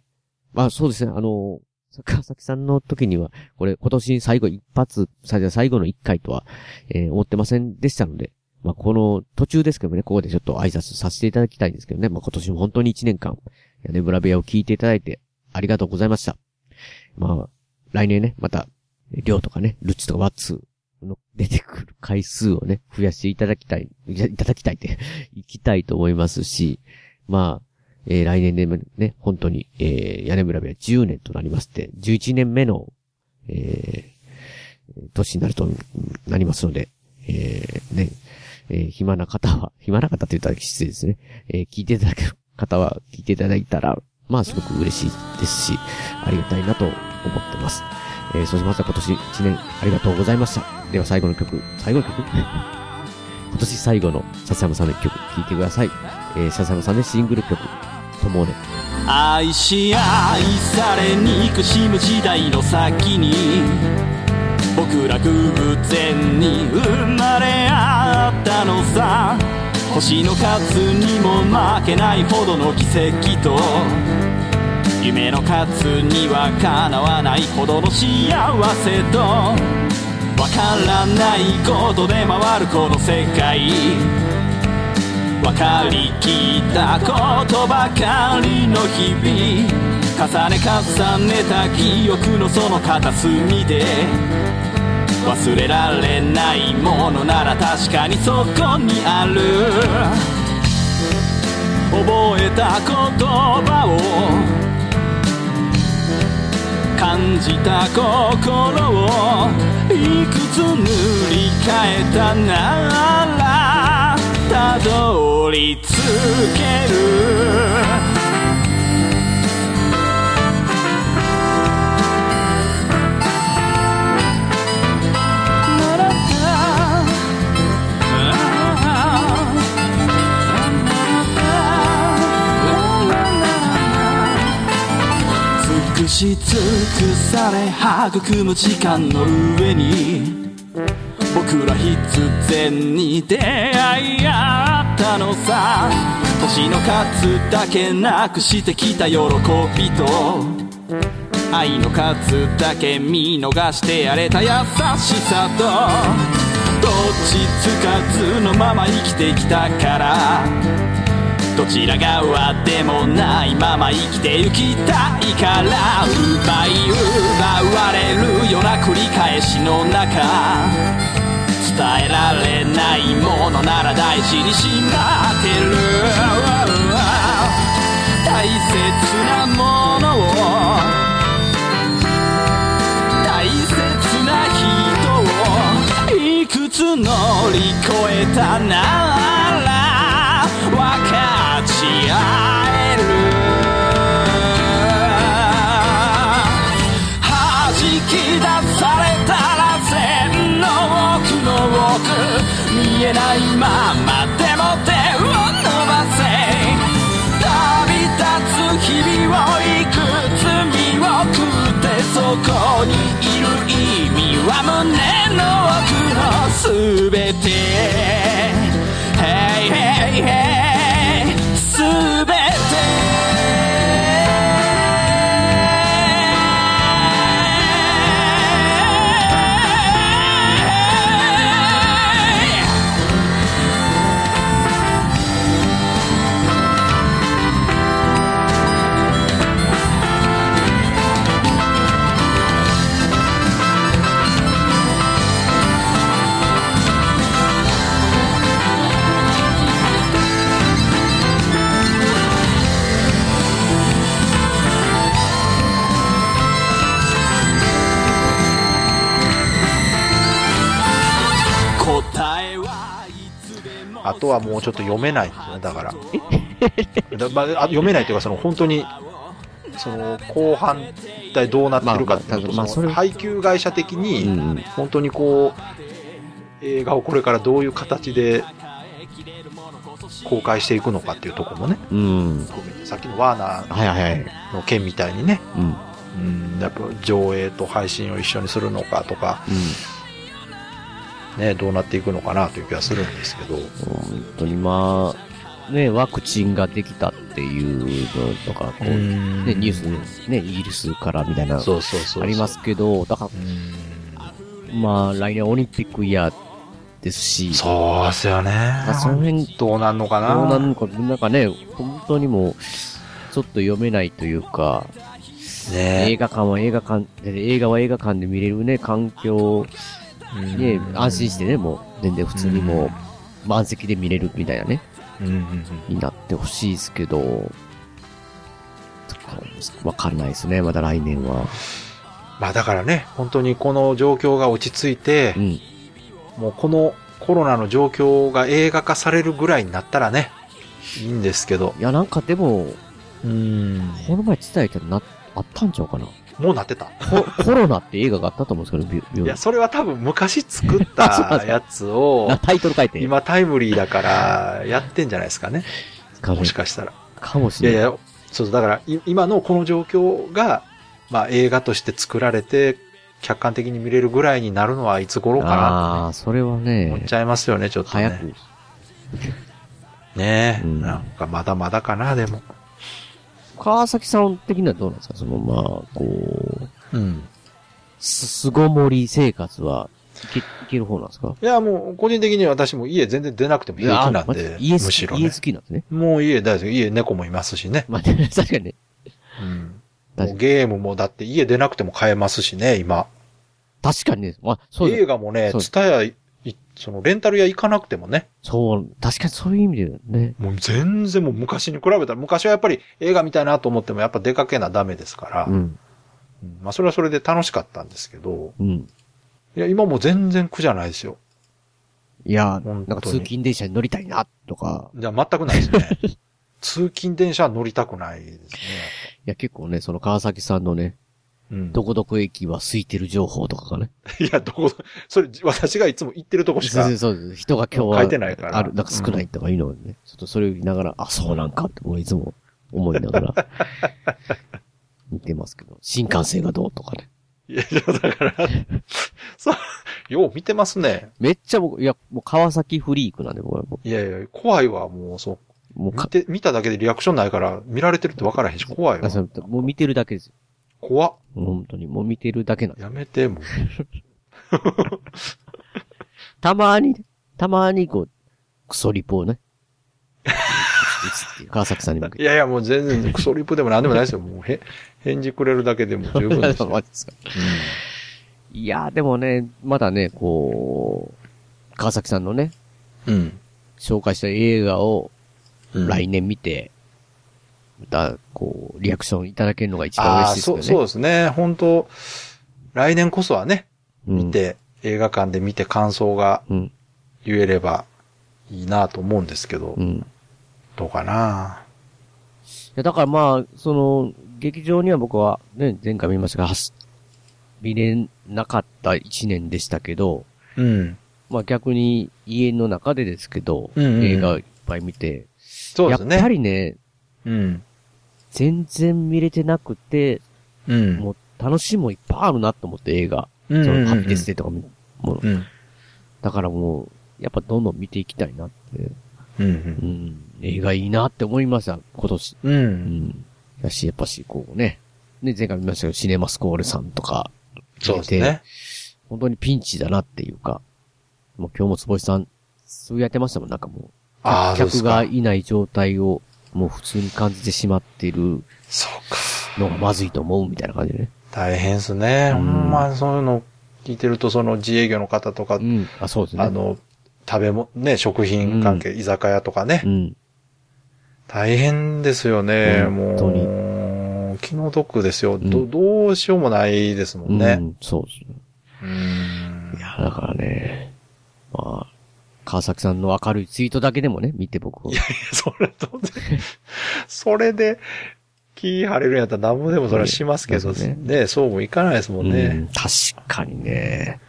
まあ、そうですね、あの、坂崎さんの時には、これ今年最後一発、最最後の一回とは、えー思ってませんでしたので、まあ、この途中ですけどね、ここでちょっと挨拶させていただきたいんですけどね、まあ、今年も本当に一年間、屋根ブラ部屋を聞いていただいて、ありがとうございました。まあ、来年ね、また、りょうとかね、ルッチとかワッツの出てくる回数をね、増やしていただきたい、いただきたいって、行きたいと思いますし、まあ、えー来年でね、本当に、えー屋根ブラ部屋10年となりまして、11年目の、えー年になると、なりますので、えーね、えー暇な方は、暇な方って言ったら失礼ですね。えー聞いていただける方は、聞いていただいたら、まあすごく嬉しいですし、ありがたいなと思ってます。えーそうしました今年1年ありがとうございました。では最後の曲、最後の曲？今年最後の笹山さんの曲聴いてください。えー笹山さんのシングル曲、ともね。愛し愛され憎しむ時代の先に僕ら偶然に生まれ合ったのさ星の数にも負けないほどの奇跡と夢の数にはかなわないほどの幸せとわからないことで回るこの世界。分かりきったことばかりの日々。重ね重ねた記憶のその片隅で。忘れられないものなら確かにそこにある。覚えた言葉を感じた心をいくつ塗り替えたならたどり着けるし尽くされ育む時間の上に僕ら必然に出会い合ったのさ。年の数だけなくしてきた喜びと愛の数だけ見逃してやれた優しさとどっちつかずのまま生きてきたから。どちら側でもないまま生きてゆきたいから奪い奪われるような繰り返しの中伝えられないものなら大事にしまってる大切なものを大切な人をいくつ乗り越えたならえる弾き出されたら線の奥の奥見えないままでも手を伸ばせ旅立つ日々をいくつ見送ってそこにいる意味は胸の奥の全て Hey hey hey. とはもうちょっと読めないんですよね、だから。だまあ、あ読めないというか、その本当に、その後半一体どうなってるかっていうのと、まあまあその配給会社的うんに、うん。本当にこう、映画をこれからどういう形で公開していくのかっていうところもね、うん。含めてさっきのワーナーはいはいはい。の件みたいにね、うん。うん、やっぱ上映と配信を一緒にするのかとか、ね、どうなっていくのかなという気がするんですけど、本当にまあ、ね、ワクチンができたっていうのとか、こう、ね、ニュースでね、イギリスからみたいな、そうそうそう。ありますけど、だかうん。ら、まあ、来年オリンピックイヤーですし、そうっすよね。まあ、その辺、どうなんのかな。どうなるのか、なんかね、本当にもう、ちょっと読めないというか、映ね画館は映画館で、映画は映画館で見れるね、環境、ね、安心してね、もう、全然普通にもう、満席で見れるみたいなね、うんうんうんになってほしいですけど、わかんないですね、まだ来年は。まあだからね、本当にこの状況が落ち着いてう、ん。もうこのコロナの状況が映画化されるぐらいになったらね、いいんですけど。いや、なんかでも、うん。この前伝えたらな、あったんちゃうかな。もうなってた。ココロナって映画があったと思うんですけどいや、それは多分昔作った やつをな、タイトル書いて。今タイムリーだからやってんじゃないですかね。かももしかしたら。かもしれない。いやいや、そうだからい今のこの状況が、まあ映画として作られて、客観的に見れるぐらいになるのはいつ頃かなああ、それはね思っ、ちゃいますよね、ちょっとね。早く。ねえ、うんなんかまだまだかな、でも。川崎さん的にはどうなんですか？その、まあ、こう、うん。す、巣ごもり生活はいけ、いける方なんですか？いや、もう、個人的には私も家全然出なくても平気なんあで、家むしろね家好。きなんですね？もう家大好き。家猫もいますしね。まあ、確かにね。うん。もうゲームもだって家出なくても買えますしね、今。確かにね。まあ、そうだ映画もねツタヤ、いそのレンタル屋行かなくてもね、そう、確かにそういう意味でね。もう全然もう昔に比べたら、昔はやっぱり映画見たいなと思ってもやっぱ出かけなダメですから、うんうん。まあそれはそれで楽しかったんですけど、うん。いや、今もう全然苦じゃないですよ。いや、なんか通勤電車に乗りたいな、とか。じゃあ全くないですね。通勤電車は乗りたくないですね。いや、結構ね、その川崎さんのね、うん、どこどこ駅は空いてる情報とかがね。いや、どこ、それ私がいつも行ってるとこしかそうです、そうです。人が今日は、書いてないからある、なんか少ないとかいうのをね、ちょっとそれを見ながら、あ、そうなんかって、いつも思いながら、見てますけど、新幹線がどうとかね。いや、だから、そう、よう見てますね。めっちゃ僕、いや、もう川崎フリークなんで、僕はもいやいや、怖いわ、もう、そう。う、もうか、見て、見ただけでリアクションないから、見られてるって分からへんし、怖いわあ。そうもう見てるだけですよ。怖っ。本当に、もう見てるだけなんでやめて、もう。たまにね、たまにこう、クソリポをね。川崎さんに向けて。いやいや、もう全然、クソリップでも何でもないですよ。もう、へ、返事くれるだけでも十分ですよ。マジですかいやー、でもね、まだね、こう、川崎さんのね、うん。紹介した映画をうん。来年見て、また、こう、リアクションいただけるのが一番嬉しいですよね。そう、そうですね。本当来年こそはね、うん見。て、映画館で見て感想がうん。言えればいいなと思うんですけど、うん。いどうかなや、だからまあ、その、劇場には僕はね、前回見ましたが、見れなかった一年でしたけど、うん。まあ逆に家の中でですけど、うんうんうん映画いっぱい見て、そうですね。やっぱりね、うん。全然見れてなくて、うん。もう楽しみもいっぱいあるなと思って映画。うんうんうんそのハッピーデスデーとか見もの。うん。だからもう、やっぱどんどん見ていきたいなって。うん。うん。映画いいなって思いました、今年。うん。う。うんん。やし、やっぱし、こうね。ね、前回見ましたけど、シネマスコールさんとか、そうですね。本当にピンチだなっていうか、もう今日も坪井さん、そうやってましたもん、なんかもう。ああ、そうですか客が。いない状態を、もう普通に感じてしまっているそうか。のがまずいと思うみたいな感じでね。大変ですね。うんほんま、そういうの聞いてると、その自営業の方とかう、ん。あ、そうですね。あの、食べも、ね、食品関係、居酒屋とかねう、ん。大変ですよね。本当にもう、気の毒ですよ。んど、どうしようもないですもんね。うん、そうですね。うんい。や、だからね、まあ、川崎さんの明るいツイートだけでもね、見て僕、それと、それで、気晴れるんやったら何もでもそれはしますけど、そうですね、そうもいかないですもんうね。ん、確かにね。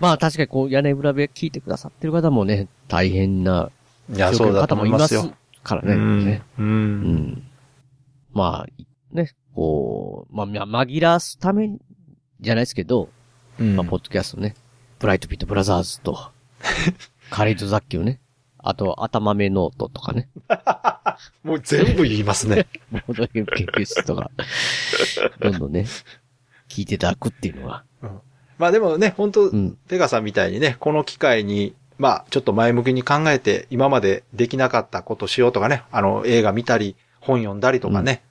まあ確かにこう、屋根裏部屋聞いてくださってる方もね、大変ないや、そうだと方もいます思いますよ。からね。うんね。う。うんん。まあ、ね、こう、まあ、ま紛らわすために、じゃないですけど、うんまあ、ポッドキャストね、ブライトピットブラザーズと、カレイト雑記をね、あと、頭目ノートとかね、もう全部言いますね。ボードゲーム研究室とか、どんどんね、聞いていただくっていうのは、まあでもね、本当うん。ペガさんみたいにね、この機会に、まあ、ちょっと前向きに考えて、今までできなかったことしようとかね、あの、映画見たり、本読んだりとかね、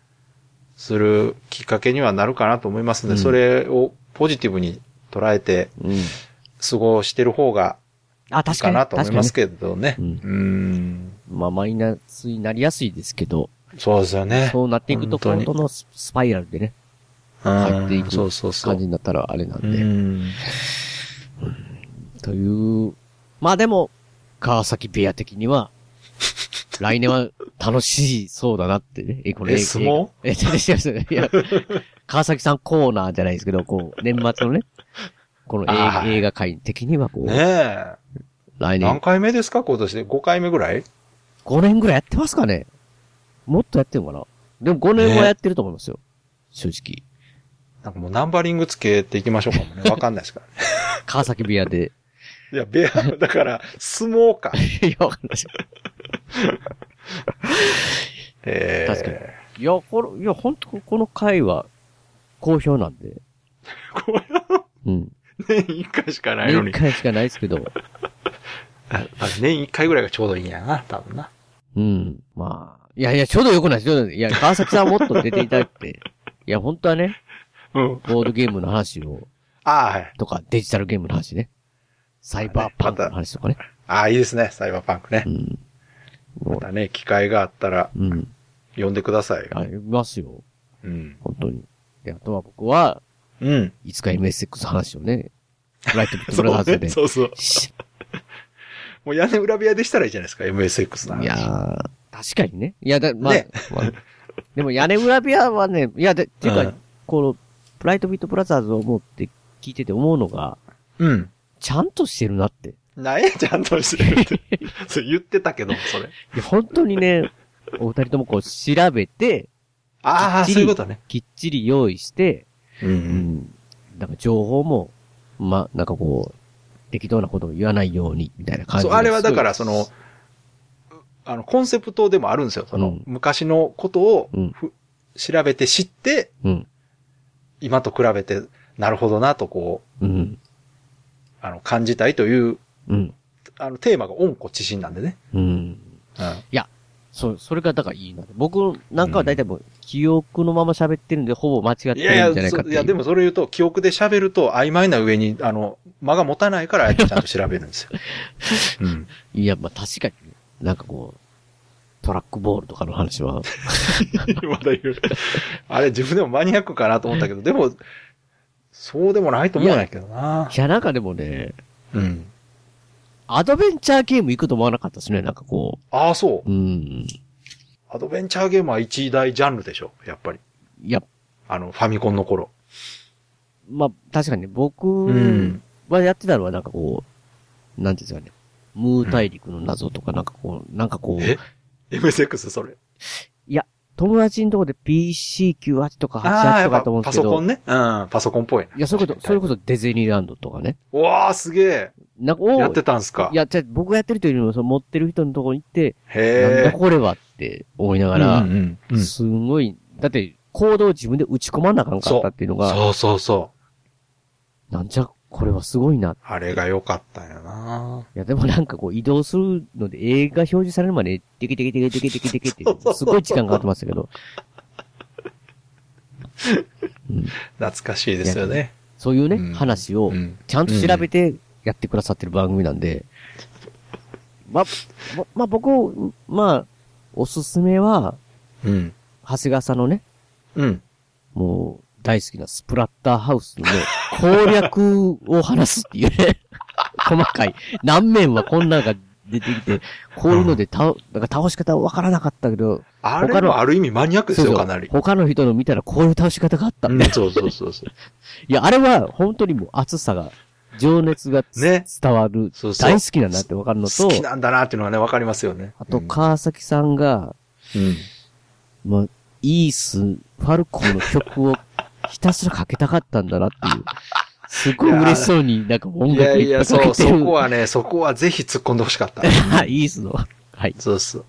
するきっかけにはなるかなと思いますので、うん。それをポジティブに捉えてうん。過ごしてる方があ、確かに。かなと思います確けどね。ううんん。まあ、マイナスになりやすいですけど、そうですよね。そうなっていくと、本当のススパイラルでね、うん入っていく。感じになったらあれなんうで。ん。という、まあでも、川崎ベア的には、来年は楽しいそうだなってね。え、これえ相撲え、違う違ういや、川崎さんコーナーじゃないですけど、こう、年末のね、この映画界的にはこう、ねえ。来年何回目ですか？今年で5回目ぐらい？5年ぐらいやってますかねもっとやってるのかなでも5年はやってると思いますよ。正直。なんかもうナンバリングつけていきましょうかもね。わかんないですからね。川崎部屋で。いや、ベア、だから、相撲か。いや、わかんないですえー、確かにいや、これ、いや、本当この回は、好評なんで。これうん。年一回しかないの年に。回しかないですけど。あ年一回ぐらいがちょうどいいんやな、多分な。うん。まあ。いやいや、ちょうどよくないです。ちょうどいや、川崎さんはもっと出ていただいて。いや、本当はね、うん。ボードゲームの話を、ああ、はい。とか、デジタルゲームの話ね。サイバーパンクの話とかね。ああ、いいですね、サイバーパンクねう。ん。またね、機会があったら、うん。呼んでくださいよ。ありますよ。うん。本当に。で、あとは僕は、うん。いつか MSX の話をね、ブライトビットブラザーズで。そうそう。しもう屋根裏部屋でしたらいいじゃないですか、MSX の話。いやー、確かにね。いや、だ、まあ、ねまあでも屋根裏部屋はね、いや、で、っていうか、うんこの、ブライトビットブラザーズを思って聞いてて思うのが、うん。ちゃんとしてるなって。なんや、ちゃんとしてるって。それ言ってたけど、それ。いや、本当にね、お二人ともこう調べて、ああ、そういうことね。きっちり用意して、う。うんん。なんか情報も、ま、なんかこう、適当なことを言わないように、みたいな感じそう、であれはだから、その、あの、コンセプトでもあるんですよ。その、うん昔のことをうんふ、調べて知って、うん。今と比べて、なるほどなと、こう、うん。あの、感じたいという、うん。あの、テーマが温故知新なんでね。うん。うん。そう、それがだからいいな。僕なんかは大体もう、記憶のまま喋ってるんで、ほぼ間違ってるんじいやいやゃないかっていう。そいや、でもそれ言うと、記憶で喋ると曖昧な上に、あの、間が持たないから、あえてちゃんと調べるんですよ。うん。いや、まあ確かに、なんかこう、トラックボールとかの話は、まだ言う。あれ、自分でもマニアックかなと思ったけど、でも、そうでもないと思うんやけどな。いや、なんかでもね、うん。アドベンチャーゲーム行くと思わなかったですね、なんかこああ、そうう。。うん。アドベンチャーゲームは一大ジャンルでしょ、やっぱり。いや、あの、ファミコンの頃。まあ確かにね、僕うん。はやってたのはなんかこう、なんていうんですかね、ムー大陸の謎とかなんかこう、なんかこう、え ?MSX それ。友達のとこで PC98 とかああ、88とかと思うんですけど、パソコンね。うん、パソコンっぽい。いや、それこそ、それこそディズニーランドとかね。うわあ、すげえ。なんか、おやってたんすか？い。や、じゃあ僕がやってるというよりも、その持ってる人のとこに行って、なん。だこれはって思いながら、うんうんうんすごい、だって、コードを自分で打ち込まなあかんかったっていうのが、そうそうそう。なんじゃ、これはすごいな。あれが良かったんやないや、でもなんかこう移動するので、映画表示されるまで、テキテキテキテキテキテキってすごい時間かかってましたけど、懐かしいですよね。そういうね、うん話をう、んちゃんと調べてやってくださってる番組なんで、ま、ま、まあ、僕、まあ、おすすめは、うん。長谷川さんのね、うん。もう、大好きなスプラッターハウスのね、攻略を話すっていうね、細かい。何面はこんなのが出てきて、こういうので倒、なんか倒し方わからなかったけど、あれ他のもある意味マニアックですよ、そうそうかなり。他の人の見たらこういう倒し方があった。うんそうそうそうそう。いや、あれは本当にもう熱さが、情熱がつね伝わる、そうそう大好きなんだってわかるのと好、きなんだなっていうのはね、わかりますよね。あと、川崎さんが、うん。もう、イース、ファルコムの曲をひたすらかけたかったんだなっていう。すごい嬉しそうになんか音い楽いっぱやいや、そう、いかけてる。そこはね、そこはぜひ突っ込んでほしかった。イースの。はい。そうそう。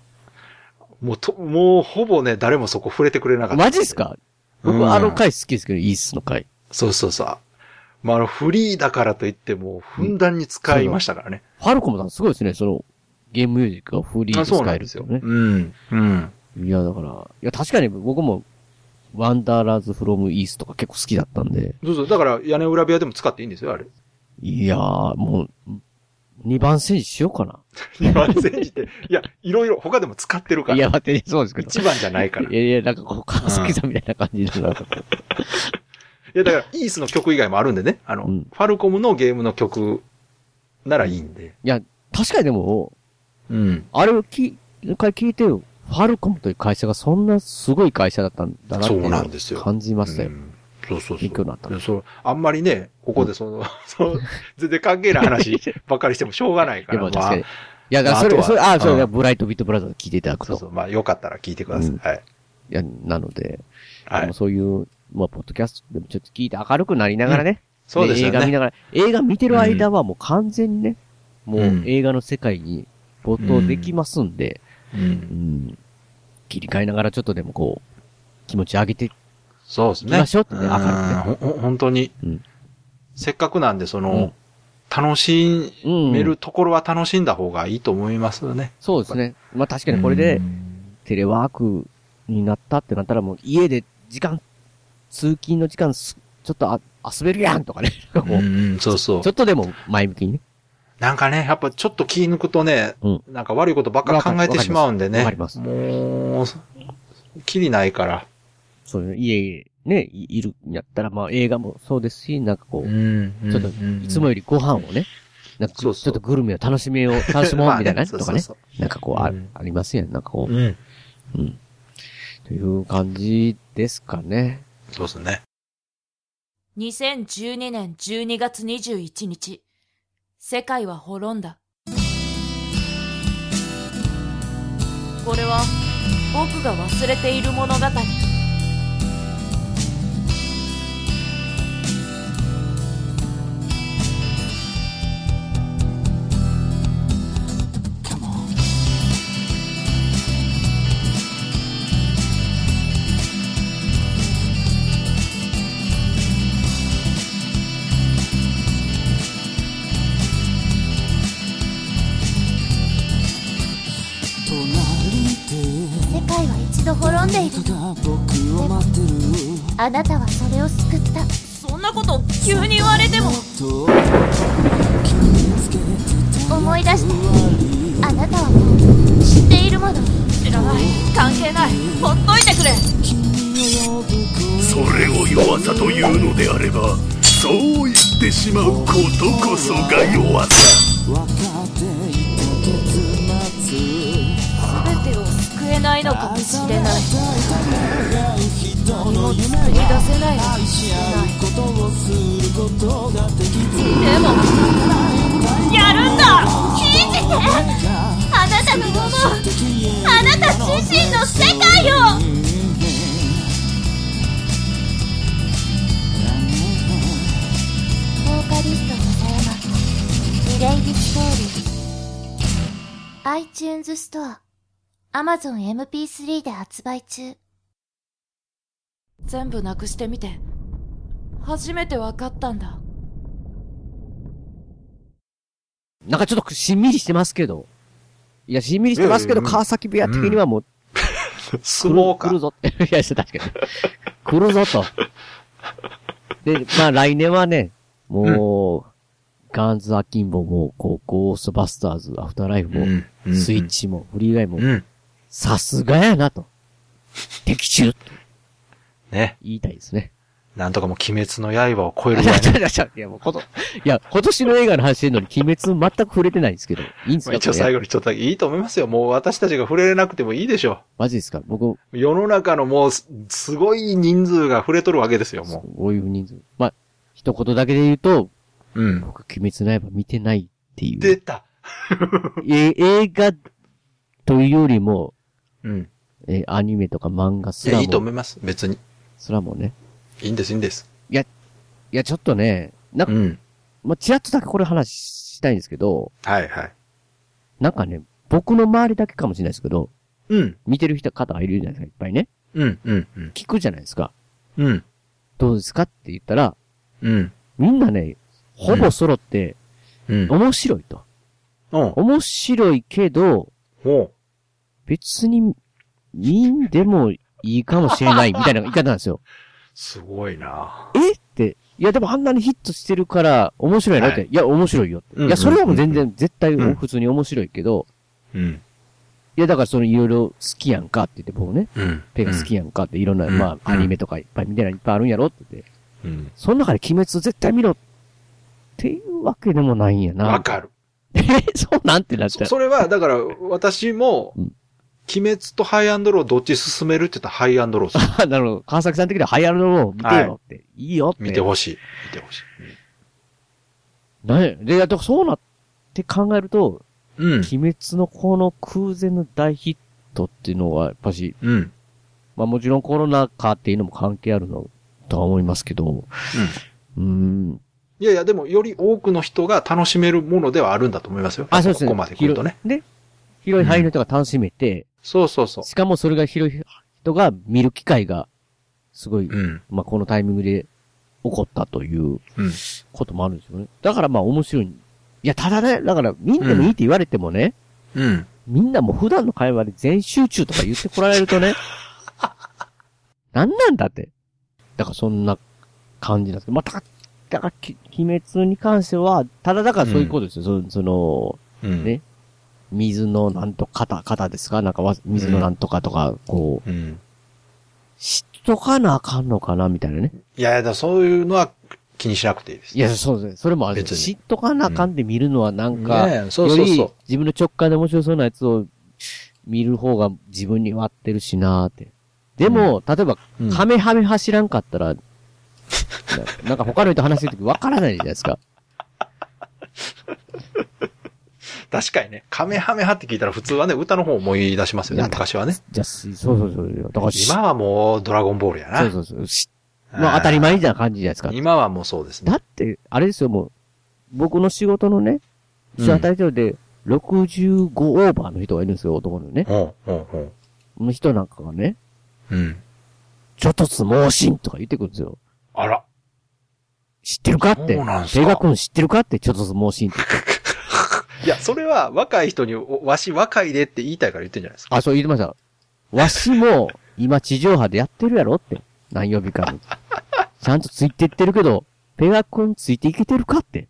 もうと、もうほぼね、誰もそこ触れてくれなかった。マジっすか？僕、うんあの回好きですけど、イースの回。そうそうそう。まあ、あの、フリーだからといっても、ふんだんに使いましたからね。ファルコムさんすごいですね、その、ゲームミュージックがフリーで使なんですよ。ね。うん。うん。いや、だから、いや、確かに僕も、ワンダーラーズフロムイースとか結構好きだったんで、そうそう。だから、屋根裏部屋でも使っていいんですよ、あれ。いやー、もう、二番戦士しようかな。二番煎じて。いや、いろいろ、他でも使ってるから。いや、待って、そうですけど。一番じゃないから。いいやいや、なんかこう、川崎さんみたいな感じで、なんかこうや、だから、イースの曲以外もあるんでね。あの、うんファルコムのゲームの曲ならいいんで。いや、確かにでも、うん。あれをき、一回聞いてよ。ファルコムという会社がそんなすごい会社だったんだなってそうなんですよ感じましたよう。んそうそうそう。勉強になったでそうあんまりね、ここでその、そう、全然関係ない話ばっかりしてもしょうがないから。でも確かに。いまや、だからそれ、まあそれ、あ、そうブライトビットブラザーズ聞いていただくと。あそうそう。まあ、よかったら聞いてください。うんはい。いや、なので、はいでも。そういうまあ、ポッドキャストでもちょっと聞いて明るくなりながらね。そうですよね。映画見ながら、映画見てる間はもう完全にね、もううん映画の世界に没頭できますんで、う。うんん、切り替えながらちょっとでもこう、気持ち上げて、そうですね。ましょうってね明るくね本当にうん。せっかくなんで、その、うん楽しうん。めるところは楽しんだ方がいいと思いますよね。そうですね。まあ確かにこれでう、んテレワークになったってなったらもう家で時間、通勤の時間す、ちょっとあ遊べるやんとかね。うん、そうそうちょ。っとでも前向きにね。なんかね、やっぱちょっと気抜くとね、うんなんか悪いことばっか考えてしまうんでね。わかりますわもう、きりないから。そういう家ね、いいるんやったらまあ映画もそうですし、なんかこう、んちょっといつもよりご飯をね、なんかそうそうちょっとグルメを楽しめよう、楽しもう みたいなねとかね。そうそうなんかこうあ、うんありますやん。なんかこそううん。う、うん。という感じですかね。そうですね。2012年12月21日、世界は滅んだ。これは僕が忘れている物語。度滅んでいる。あなたはそれを救った。そんなこと急に言われても。思い出して。あなたはもう知っているもの。知らない。関係ない。ほっといてくれ。それを弱さというのであればそう言ってしまうことこそが弱さないのかもしれない。何も作り出せないのかもしれない。でも、やるんだ。信じてあなたのもの。あなた自身の世界を。ボーカリストの山。リレイディストーリー iTunes ストア Amazon MP3 で発売中全部なくしてみて、初めて分かったんだ。なんかちょっとしんみりしてますけど。いや、しんみりしてますけど、川崎部屋的にはもう、相撲か来る。ぞって。いや、確かに。来るぞと。で、まあ来年はね、もう、ガンズ・アキンボも、こう、ゴーストバスターズ、アフターライフも、うんスイッ。チも、フリーガイもう、ん。さすがやなと。的中とね。言いたいですね。なんとかもう鬼滅の刃を超える いや、ぐらいね。ちゃちゃちゃいや、もうこと、いや、今年の映画の話してんのに、鬼滅全く触れてないんですけど、いいんですかまあ一応最後にちょっとだけいいと思いますよ。もう私たちが触れれなくてもいいでしょマジですか僕、う。世の中のもうす、すごい人数が触れとるわけですよ、もこういう人数。まあ、一言だけで言うと、う。うん。僕、鬼滅の刃見てないっていう。出た。え映画というよりも、うん。えアニメとか漫画すいや、らいいと思も、います。別に。すらもね。いいんです、いいんです。いや、ちょっとね、なんか、うん。まあ、ちらっとだけこれ話したいんですけど、はいはい。なんかね、僕の周りだけかもしれないですけど、うん。見てる人方がいるじゃないですか、いっぱいね。うん、うん、うん。聞くじゃないですか。うん。どうですかって言ったら、うん。みんなね、ほぼ揃って、うん。面白いと。うん。面白いけど、ほ別に、見んでもいいかもしれないみたいな言い方なんですよ。すごいなえ？って、いやでもあんなにヒットしてるから面白いなって、、はいや面白いよって。うんいや、それはもう全然絶対うん普通に面白いけど、うん。いやだからそのいろいろ好きやんかって言って僕ね、うん。ペが好きやんかっていろんな、うんまあうんアニメとかいっぱい見てないいっぱいあるんやろって言って、うん。その中で鬼滅絶対見ろっていうわけでもないんやな。わかる。え そうなんてなったそら。それは、だから、私もうん、鬼滅とハイアンドローどっち進めるって言ったらハイアンドローする あなるほど。川崎さん的にはハイアルのを見てよって。い、いよって。見てほしい。見てほしい。なんやで、だからそうなって考えると、うん。鬼滅のこの空前の大ヒットっていうのは、やっぱし、うん。まあもちろんコロナ禍っていうのも関係あるのとは思いますけど、うん。いやいや、でも、より多くの人が楽しめるものではあるんだと思いますよ。あ、そうですね。ここまで来るとね。広い。で、広い範囲の人が楽しめて、そうそうそう。しかもそれが広い人が見る機会が、すごい、うん。まあ、このタイミングで起こったといううん。こともあるんですよね。だからまあ面白い。いや、ただね、だから、みんなもいいって言われてもね、うん。みんなもう普段の会話で全集中とか言ってこられるとね、なんなんだって。だからそんな感じなんですけど、まあ、ただから、き鬼滅に関しては、ただだからそういうことですよ。そその、うん。ね水のなんと型、型ですか？なんかわ、水のなんとかとか、こう、うん。知っとかなあかんのかなみたいなね。いやいや、そういうのは気にしなくていいです。いや、そうですね。それもある別に知っとかなあかんで見るのはなんか、ねえそうそうそうより自分の直感で面白そうなやつを見る方が自分に割ってるしなーって。でも、例えば、うんカメハメ走らんかったら、ななんか他の人と話してるときわからないじゃないですか。確かにね、カメハメハって聞いたら普通はね、歌の方思い出しますよね、昔はね。じゃあ、そうそうそう。だからし、今はもうドラゴンボールやな。そうそうそう。しまあ当たり前な感じじゃないですか。今はもうそうですね。だって、あれですよ、もう、僕の仕事のね、一緒に働いてるで、65オーバーの人がいるんですよ、男のね。ほう、ほう、ほこの人なんかがね、う。うん。ちょっとつ盲信とか言ってくるんですよ。あら。知ってるかって。そうなんすかペガ君知ってるかって、ちょっとつ盲信って言って。いや、それは若い人に、おわし若いでって言いたいから言ってんじゃないですか。あ、そう言ってました。わしも、今地上波でやってるやろって。何曜日かに。ちゃんとついてってるけど、ペガ君ついていけてるかって。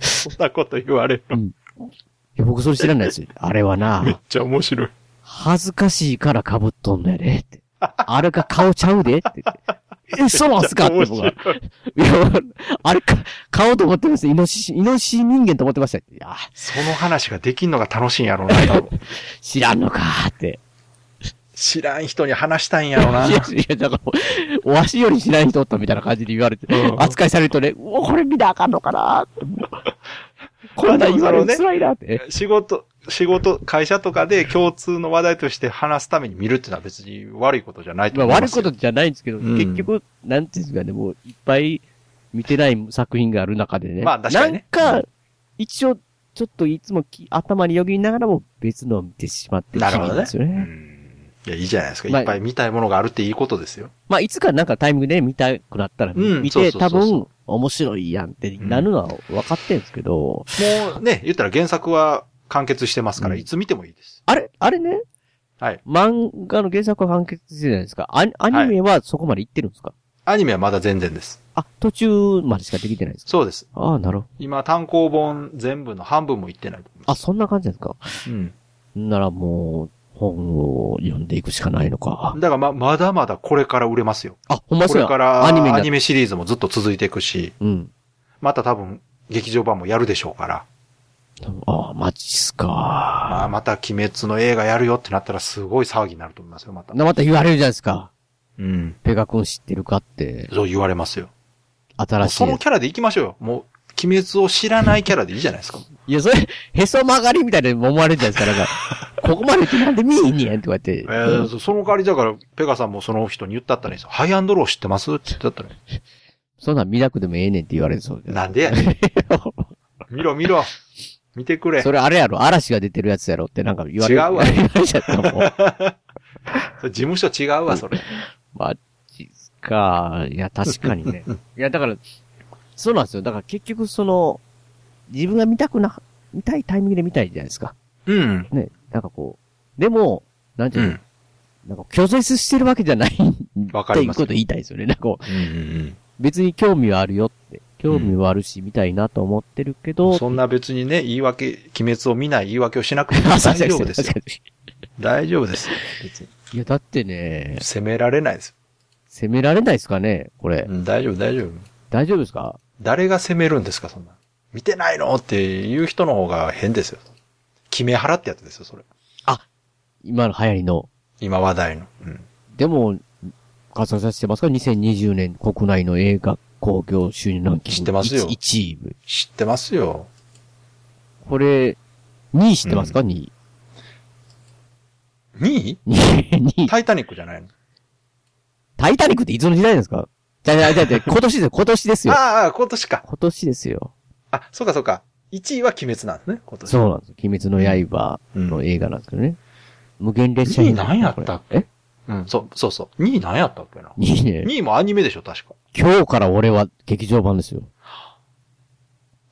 そんなこと言われるの。いや、僕それ知らないですよ。あれはな、めっちゃ面白い。恥ずかしいから被っとんのやで、って。あれが顔ちゃうで、って言って。え、そうなんすかって面僕は白。い。いや、あれか、顔と思ってます。イノシシ、イノシシ人間と思ってました。いや、その話ができんのが楽しいんやろうな、知らんのかーって。知らん人に話したいんやろうな。いや、いや、だから、おわしよりしない人おったみたいな感じで言われて、うん扱いされるとね、うお、これ見なあかんのかなーって。もうこれるの辛いなって。仕事、仕事、会社とかで共通の話題として話すために見るっていうのは別に悪いことじゃないとまあ思いますよ。悪いことじゃないんですけど、うん結局、なんていうんですかね、もういっぱい見てない作品がある中でね。まあ確かにねなんか、一応、ちょっといつもき頭によぎりながらも別のを見てしまってなるほどねですよね。うんいや、いいじゃないですか。まあいっぱい見たいものがあるっていいことですよ。まあ、いつかなんかタイミングで見たくなったら、うん見て、そうそうそうそう多分、面白いやんってなるのは分かってんですけど、もうね、言ったら原作は完結してますから、うんいつ見てもいいです。あれ、あれね、はい。漫画の原作は完結してるじゃないですか？アニアニメはそこまで行ってるんですか、アニメはまだ全然です。あ、途中までしかできてないんですか？そうです。ああ、なるほど。今、単行本全部の半分もいってないあ。そんな感じですか？うん。ならもう、本を読んでいくしかないのか。だからま、まだまだこれから売れますよ。あ、ほんまこそうや。れからアニメになアニメシリーズもずっと続いていくし、うん。また多分劇場版もやるでしょうから、ああ、マジっすか。まあ、また鬼滅の映画やるよってなったらすごい騒ぎになると思いますよ、また。な、また言われるじゃないですか。うん。ペガ君知ってるかって、そう言われますよ。新しいやつ。そのキャラで行きましょうよ。もう、鬼滅を知らないキャラでいいじゃないですか。いや、それ、へそ曲がりみたいな思われるじゃないですか。なんか、ここまでってなんで見えんねんとか言って。えーその代わりだから、ペガさんもその人に言ったったらいいですよ。ハイアンドロー知ってます？って言ったったらいい。そんなん見なくてもええねんって言われるそうで。なんでやねん。見ろ見ろ。見てくれ。それあれやろ、嵐が出てるやつやろってなんか言われる。違うわ言われちゃったも 事務所違うわ、それ。マジか。いや、確かにね。いや、だから、そうなんですよ。だから結局その、自分が見たくな、見たいタイミングで見たいじゃないですか。うん。ね。なんかこう。でも、なんていうの、うん。なんか拒絶してるわけじゃないわかりますっていうこと言いたいですよね。なんかこう、うんうん別に興味はあるよって。興味はあるし、見たいなと思ってるけど、そんな別にね、言い訳、鬼滅を見ない言い訳をしなくても あ大丈夫ですよ。大丈夫ですよ。別に。いや、だってね、責められないです。責められないですかねこれ。うん、大丈夫、大丈夫。大丈夫ですか？誰が責めるんですか、そんな。見てないの？っていう人の方が変ですよ。決め払ってやつですよ、それ。今の流行りの。今話題の。うん。でも、活動させてますか ?2020 年国内の映画興行収入ランキング。知ってますよ 1, 位。知ってますよ。これ、2位知ってますか、?2 位。2位2位？2位。タイタニックじゃないの？タイタニックっていつの時代ですか？じゃあじゃあじゃあじゃあ今年ですよ、今年ですよ。ああ、今年か。今年ですよ。あ、そうかそうか。1位は鬼滅なんですね、今年。そうなんです。鬼滅の刃の映画なんですけどね。無限列車2位何やったっけ？え？うん、そう、そうそう。2位何やったっけな？?2 位ね。2位もアニメでしょ、確か。今日から俺は劇場版ですよ。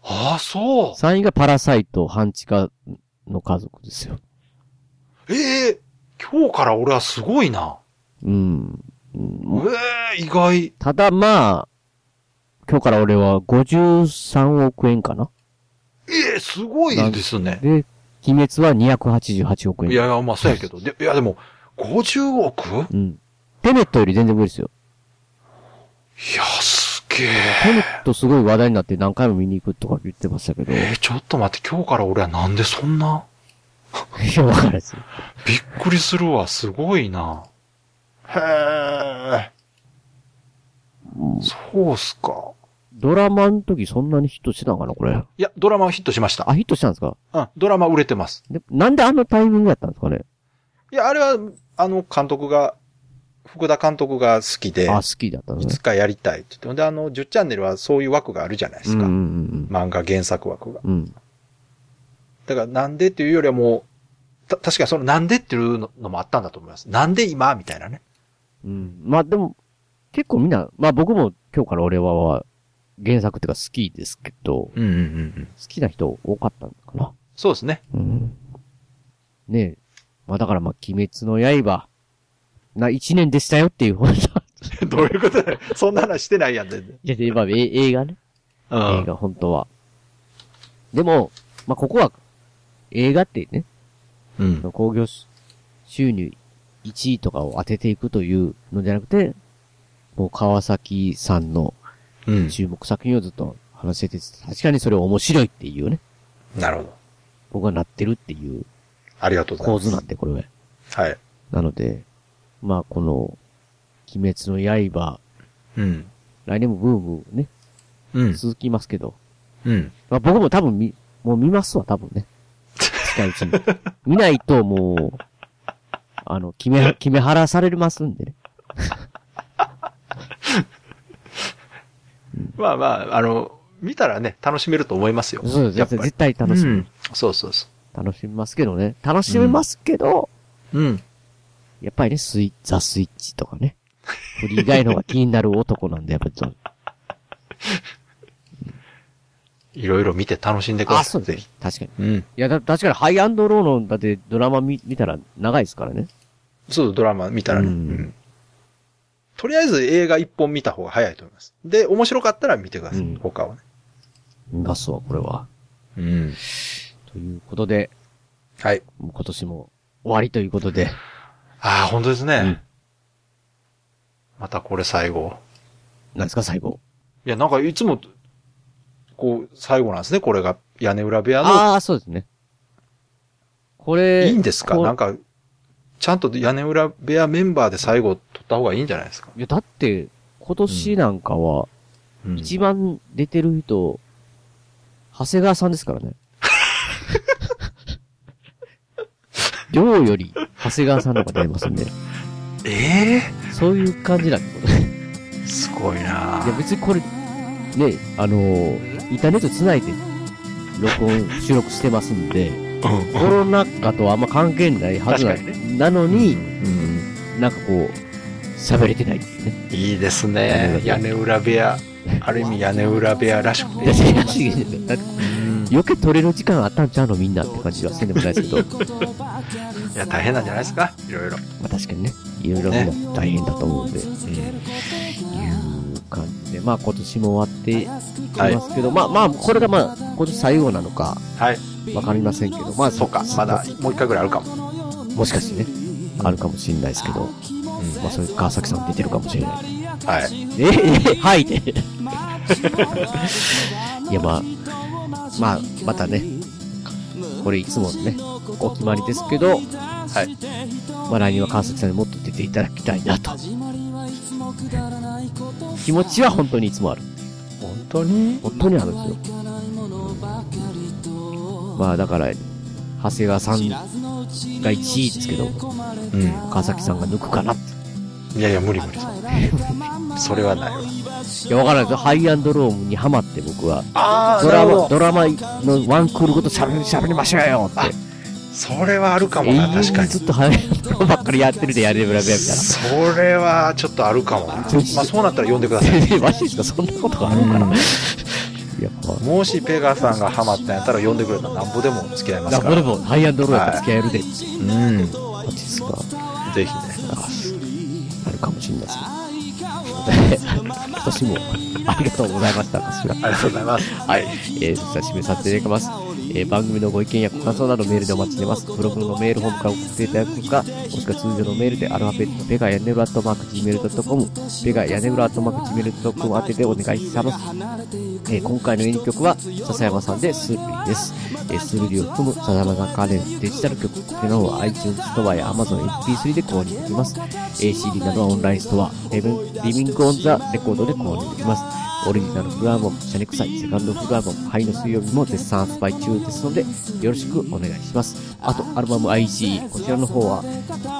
ああ、そう。3位がパラサイト、半地下の家族ですよ。ええ今日から俺はすごいな。うん。うんええ意外。ただまあ、今日から俺は53億円かなええすごいですね。で、鬼滅は288億円。いやいや、まあそうやけど。でいや、でも、50億？いうん。テネットより全然上ですよ。や、すげえ。テネットすごい話題になって何回も見に行くとか言ってましたけど。いえー、ちょっと待って、今日から俺はなんでそんな？や、わからないですよ。びっくりするわ、すごいな。へえ。そうっすか。ドラマの時そんなにヒットしてたのかな、これ。いや、ドラマはヒットしました。あ、ヒットしたんですか？うん、ドラマ売れてます。でなんであのタイミングやったんですかね？いや、あれは、あの監督が、福田監督が好きで、あ、好きだったんですね。いつかやりたいって言って。ほんで、あの、10チャンネルはそういう枠があるじゃないですか。うんうん漫画原作枠が。うん。うん。だから、なんでっていうよりはもう、た、確かにそのなんでっていうののもあったんだと思います。なんで今みたいなね。うん。まあでも、結構みんな、まあ僕も今日から俺はは原作っていうか好きですけど、うんうんうんうん。好きな人多かったのかな。そうですね。うん。ねえ。まあだからまあ、鬼滅の刃、な、一年でしたよっていう本当 どういうことだ？よ。そんな話してないやん、全然。いや、で、まあ、え映画ね。う映画、本当は。でも、まあここは、映画ってね、うん。興行収入1位とかを当てていくというのじゃなくて、もう川崎さんのうん。注目作品をずっと話してて、確かにそれ面白いっていうね、なるほど。僕はなってるっていうありがとうございます。構図なんで、これは。はい。なので、まあこの、鬼滅の刃、うん。来年もブームね、うん。続きますけど、うん。まあ僕も多分見、もう見ますわ、多分ね。近いうちに。見ないともう、あの、決め、決め払されますんでね。まあまあ、あの、見たらね、楽しめると思いますよ。そうです。やっぱり。絶対楽しみ、うんそうそうそ楽しみますけどね。楽しめますけど、う。うん。やっぱりね、スイザスイッチとかね。フリー以外の方が気になる男なんで、やっぱちょっと。いろいろ見て楽しんでくだあ、さい。そうです。確かに。ひ。うん。いや、だ確かにハイアンドローの、だってドラマ見見たら長いですからね。そう、ドラマ見たらね。ううんん。とりあえず映画一本見た方が早いと思います。で、面白かったら見てください。うん他はね。見ますわ、これは。うん。ということで、はい。もう今年も終わりということで、ああ、本当ですね。うんまたこれ最後。何ですか、最後？いや、なんかいつも、こう、最後なんですね、これが。屋根裏部屋の。ああ、そうですね。これ、いいんですか？なんか、ちゃんと屋根裏部屋メンバーで最後撮った方がいいんじゃないですか？いや、だって、今年なんかは、うん一番出てる人、長谷川さんですからね。量より長谷川さんの方が出てますんで、えそういう感じなんてことね。えすごいないや、別にこれ、ね、あのー、インターネット繋いで、録音、収録してますんで、コロナ禍とはあんま関係ないはずな,、なのに、うん。なんかこう、喋れてないっていうね。いいですね。屋根裏部屋。ある意味屋根裏部屋らしくていい。いやいやいやいやだって余計取れる時間あったんちゃうのみんなって感じはせんでもないですけど、いや、大変なんじゃないですかいろいろ。まあ確かにね、いろいろ大変だと思うんで、いう感じで、まあ今年も終わっていますけど、まあまあ、これがまあ、今年最後なのか、はい。わかりませんけど、まあそうか。まだ、もう一回ぐらいあるかも。もしかしてね、あるかもしれないですけど、まあそういう川崎さん出てるかもしれない。はい。ええはいで。いや、まあ、まあ、またね、これいつもね、お決まりですけど、はい。まあ来年は川崎さんにもっと出ていただきたいなと。気持ちは本当にいつもある。本当に？本当にあるんですよ。まあだから、長谷川さんが1位ですけど、うん。川崎さんが抜くかなって。いやいや、無理無理。それはないわ。いや、わからないですよ。ハイアンドロームにハマって僕は、あドラマ、ドラマのワンクールごと喋り、喋りましょうよって。それはあるかもな、確かに。にずっとハイアンドロームばっかりやってるでやれるラビアみたいな。それはちょっとあるかもな。まあそうなったら呼んでください。え マジですか？そんなことがあるのかな、やっぱ、もしペガさんがハマったんやったら呼んでくれたらなんぼでも付き合いますラから。ボでもハイアンドロームやったら付き合えるで。うん。マジですかぜひね。あるかもしれないですね。今年もありがとうございました。ありがとうございます。はい。えー、そしたら締めさせていただきます。えー、番組のご意見やご感想などメールでお待ちしています。ブログのメールフォームから送っていただくか、もしくは通常のメールでアルファベットペガヤネブラットマーク Gmail.com、ペガヤネブラットマーク Gmail.com 宛てでお願いします。えー、今回の演曲は、笹山さんでスーリーです。えー、スーリーを含む笹山が関連デジタル曲っていうのを iTunes ストアや Amazon MP3 で購入できます。ACD などはオンラインストア、リビンリビングオンザレコードで購入できます。オリジナルフルアルバム、シャネクサイ、セカンドフルアルバム、ハイの水曜日も絶賛発売中ですので、よろしくお願いします。あと、アルバム IG、こちらの方は、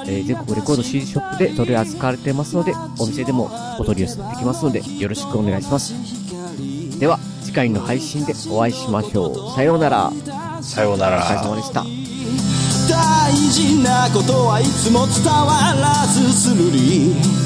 えー全国レコード CD ショップで取り扱われてますので、お店でもお取り寄せできますので、よろしくお願いします。では、次回の配信でお会いしましょう。さようなら。さようなお疲れら。様でした。大事なことはいつも伝わらずするり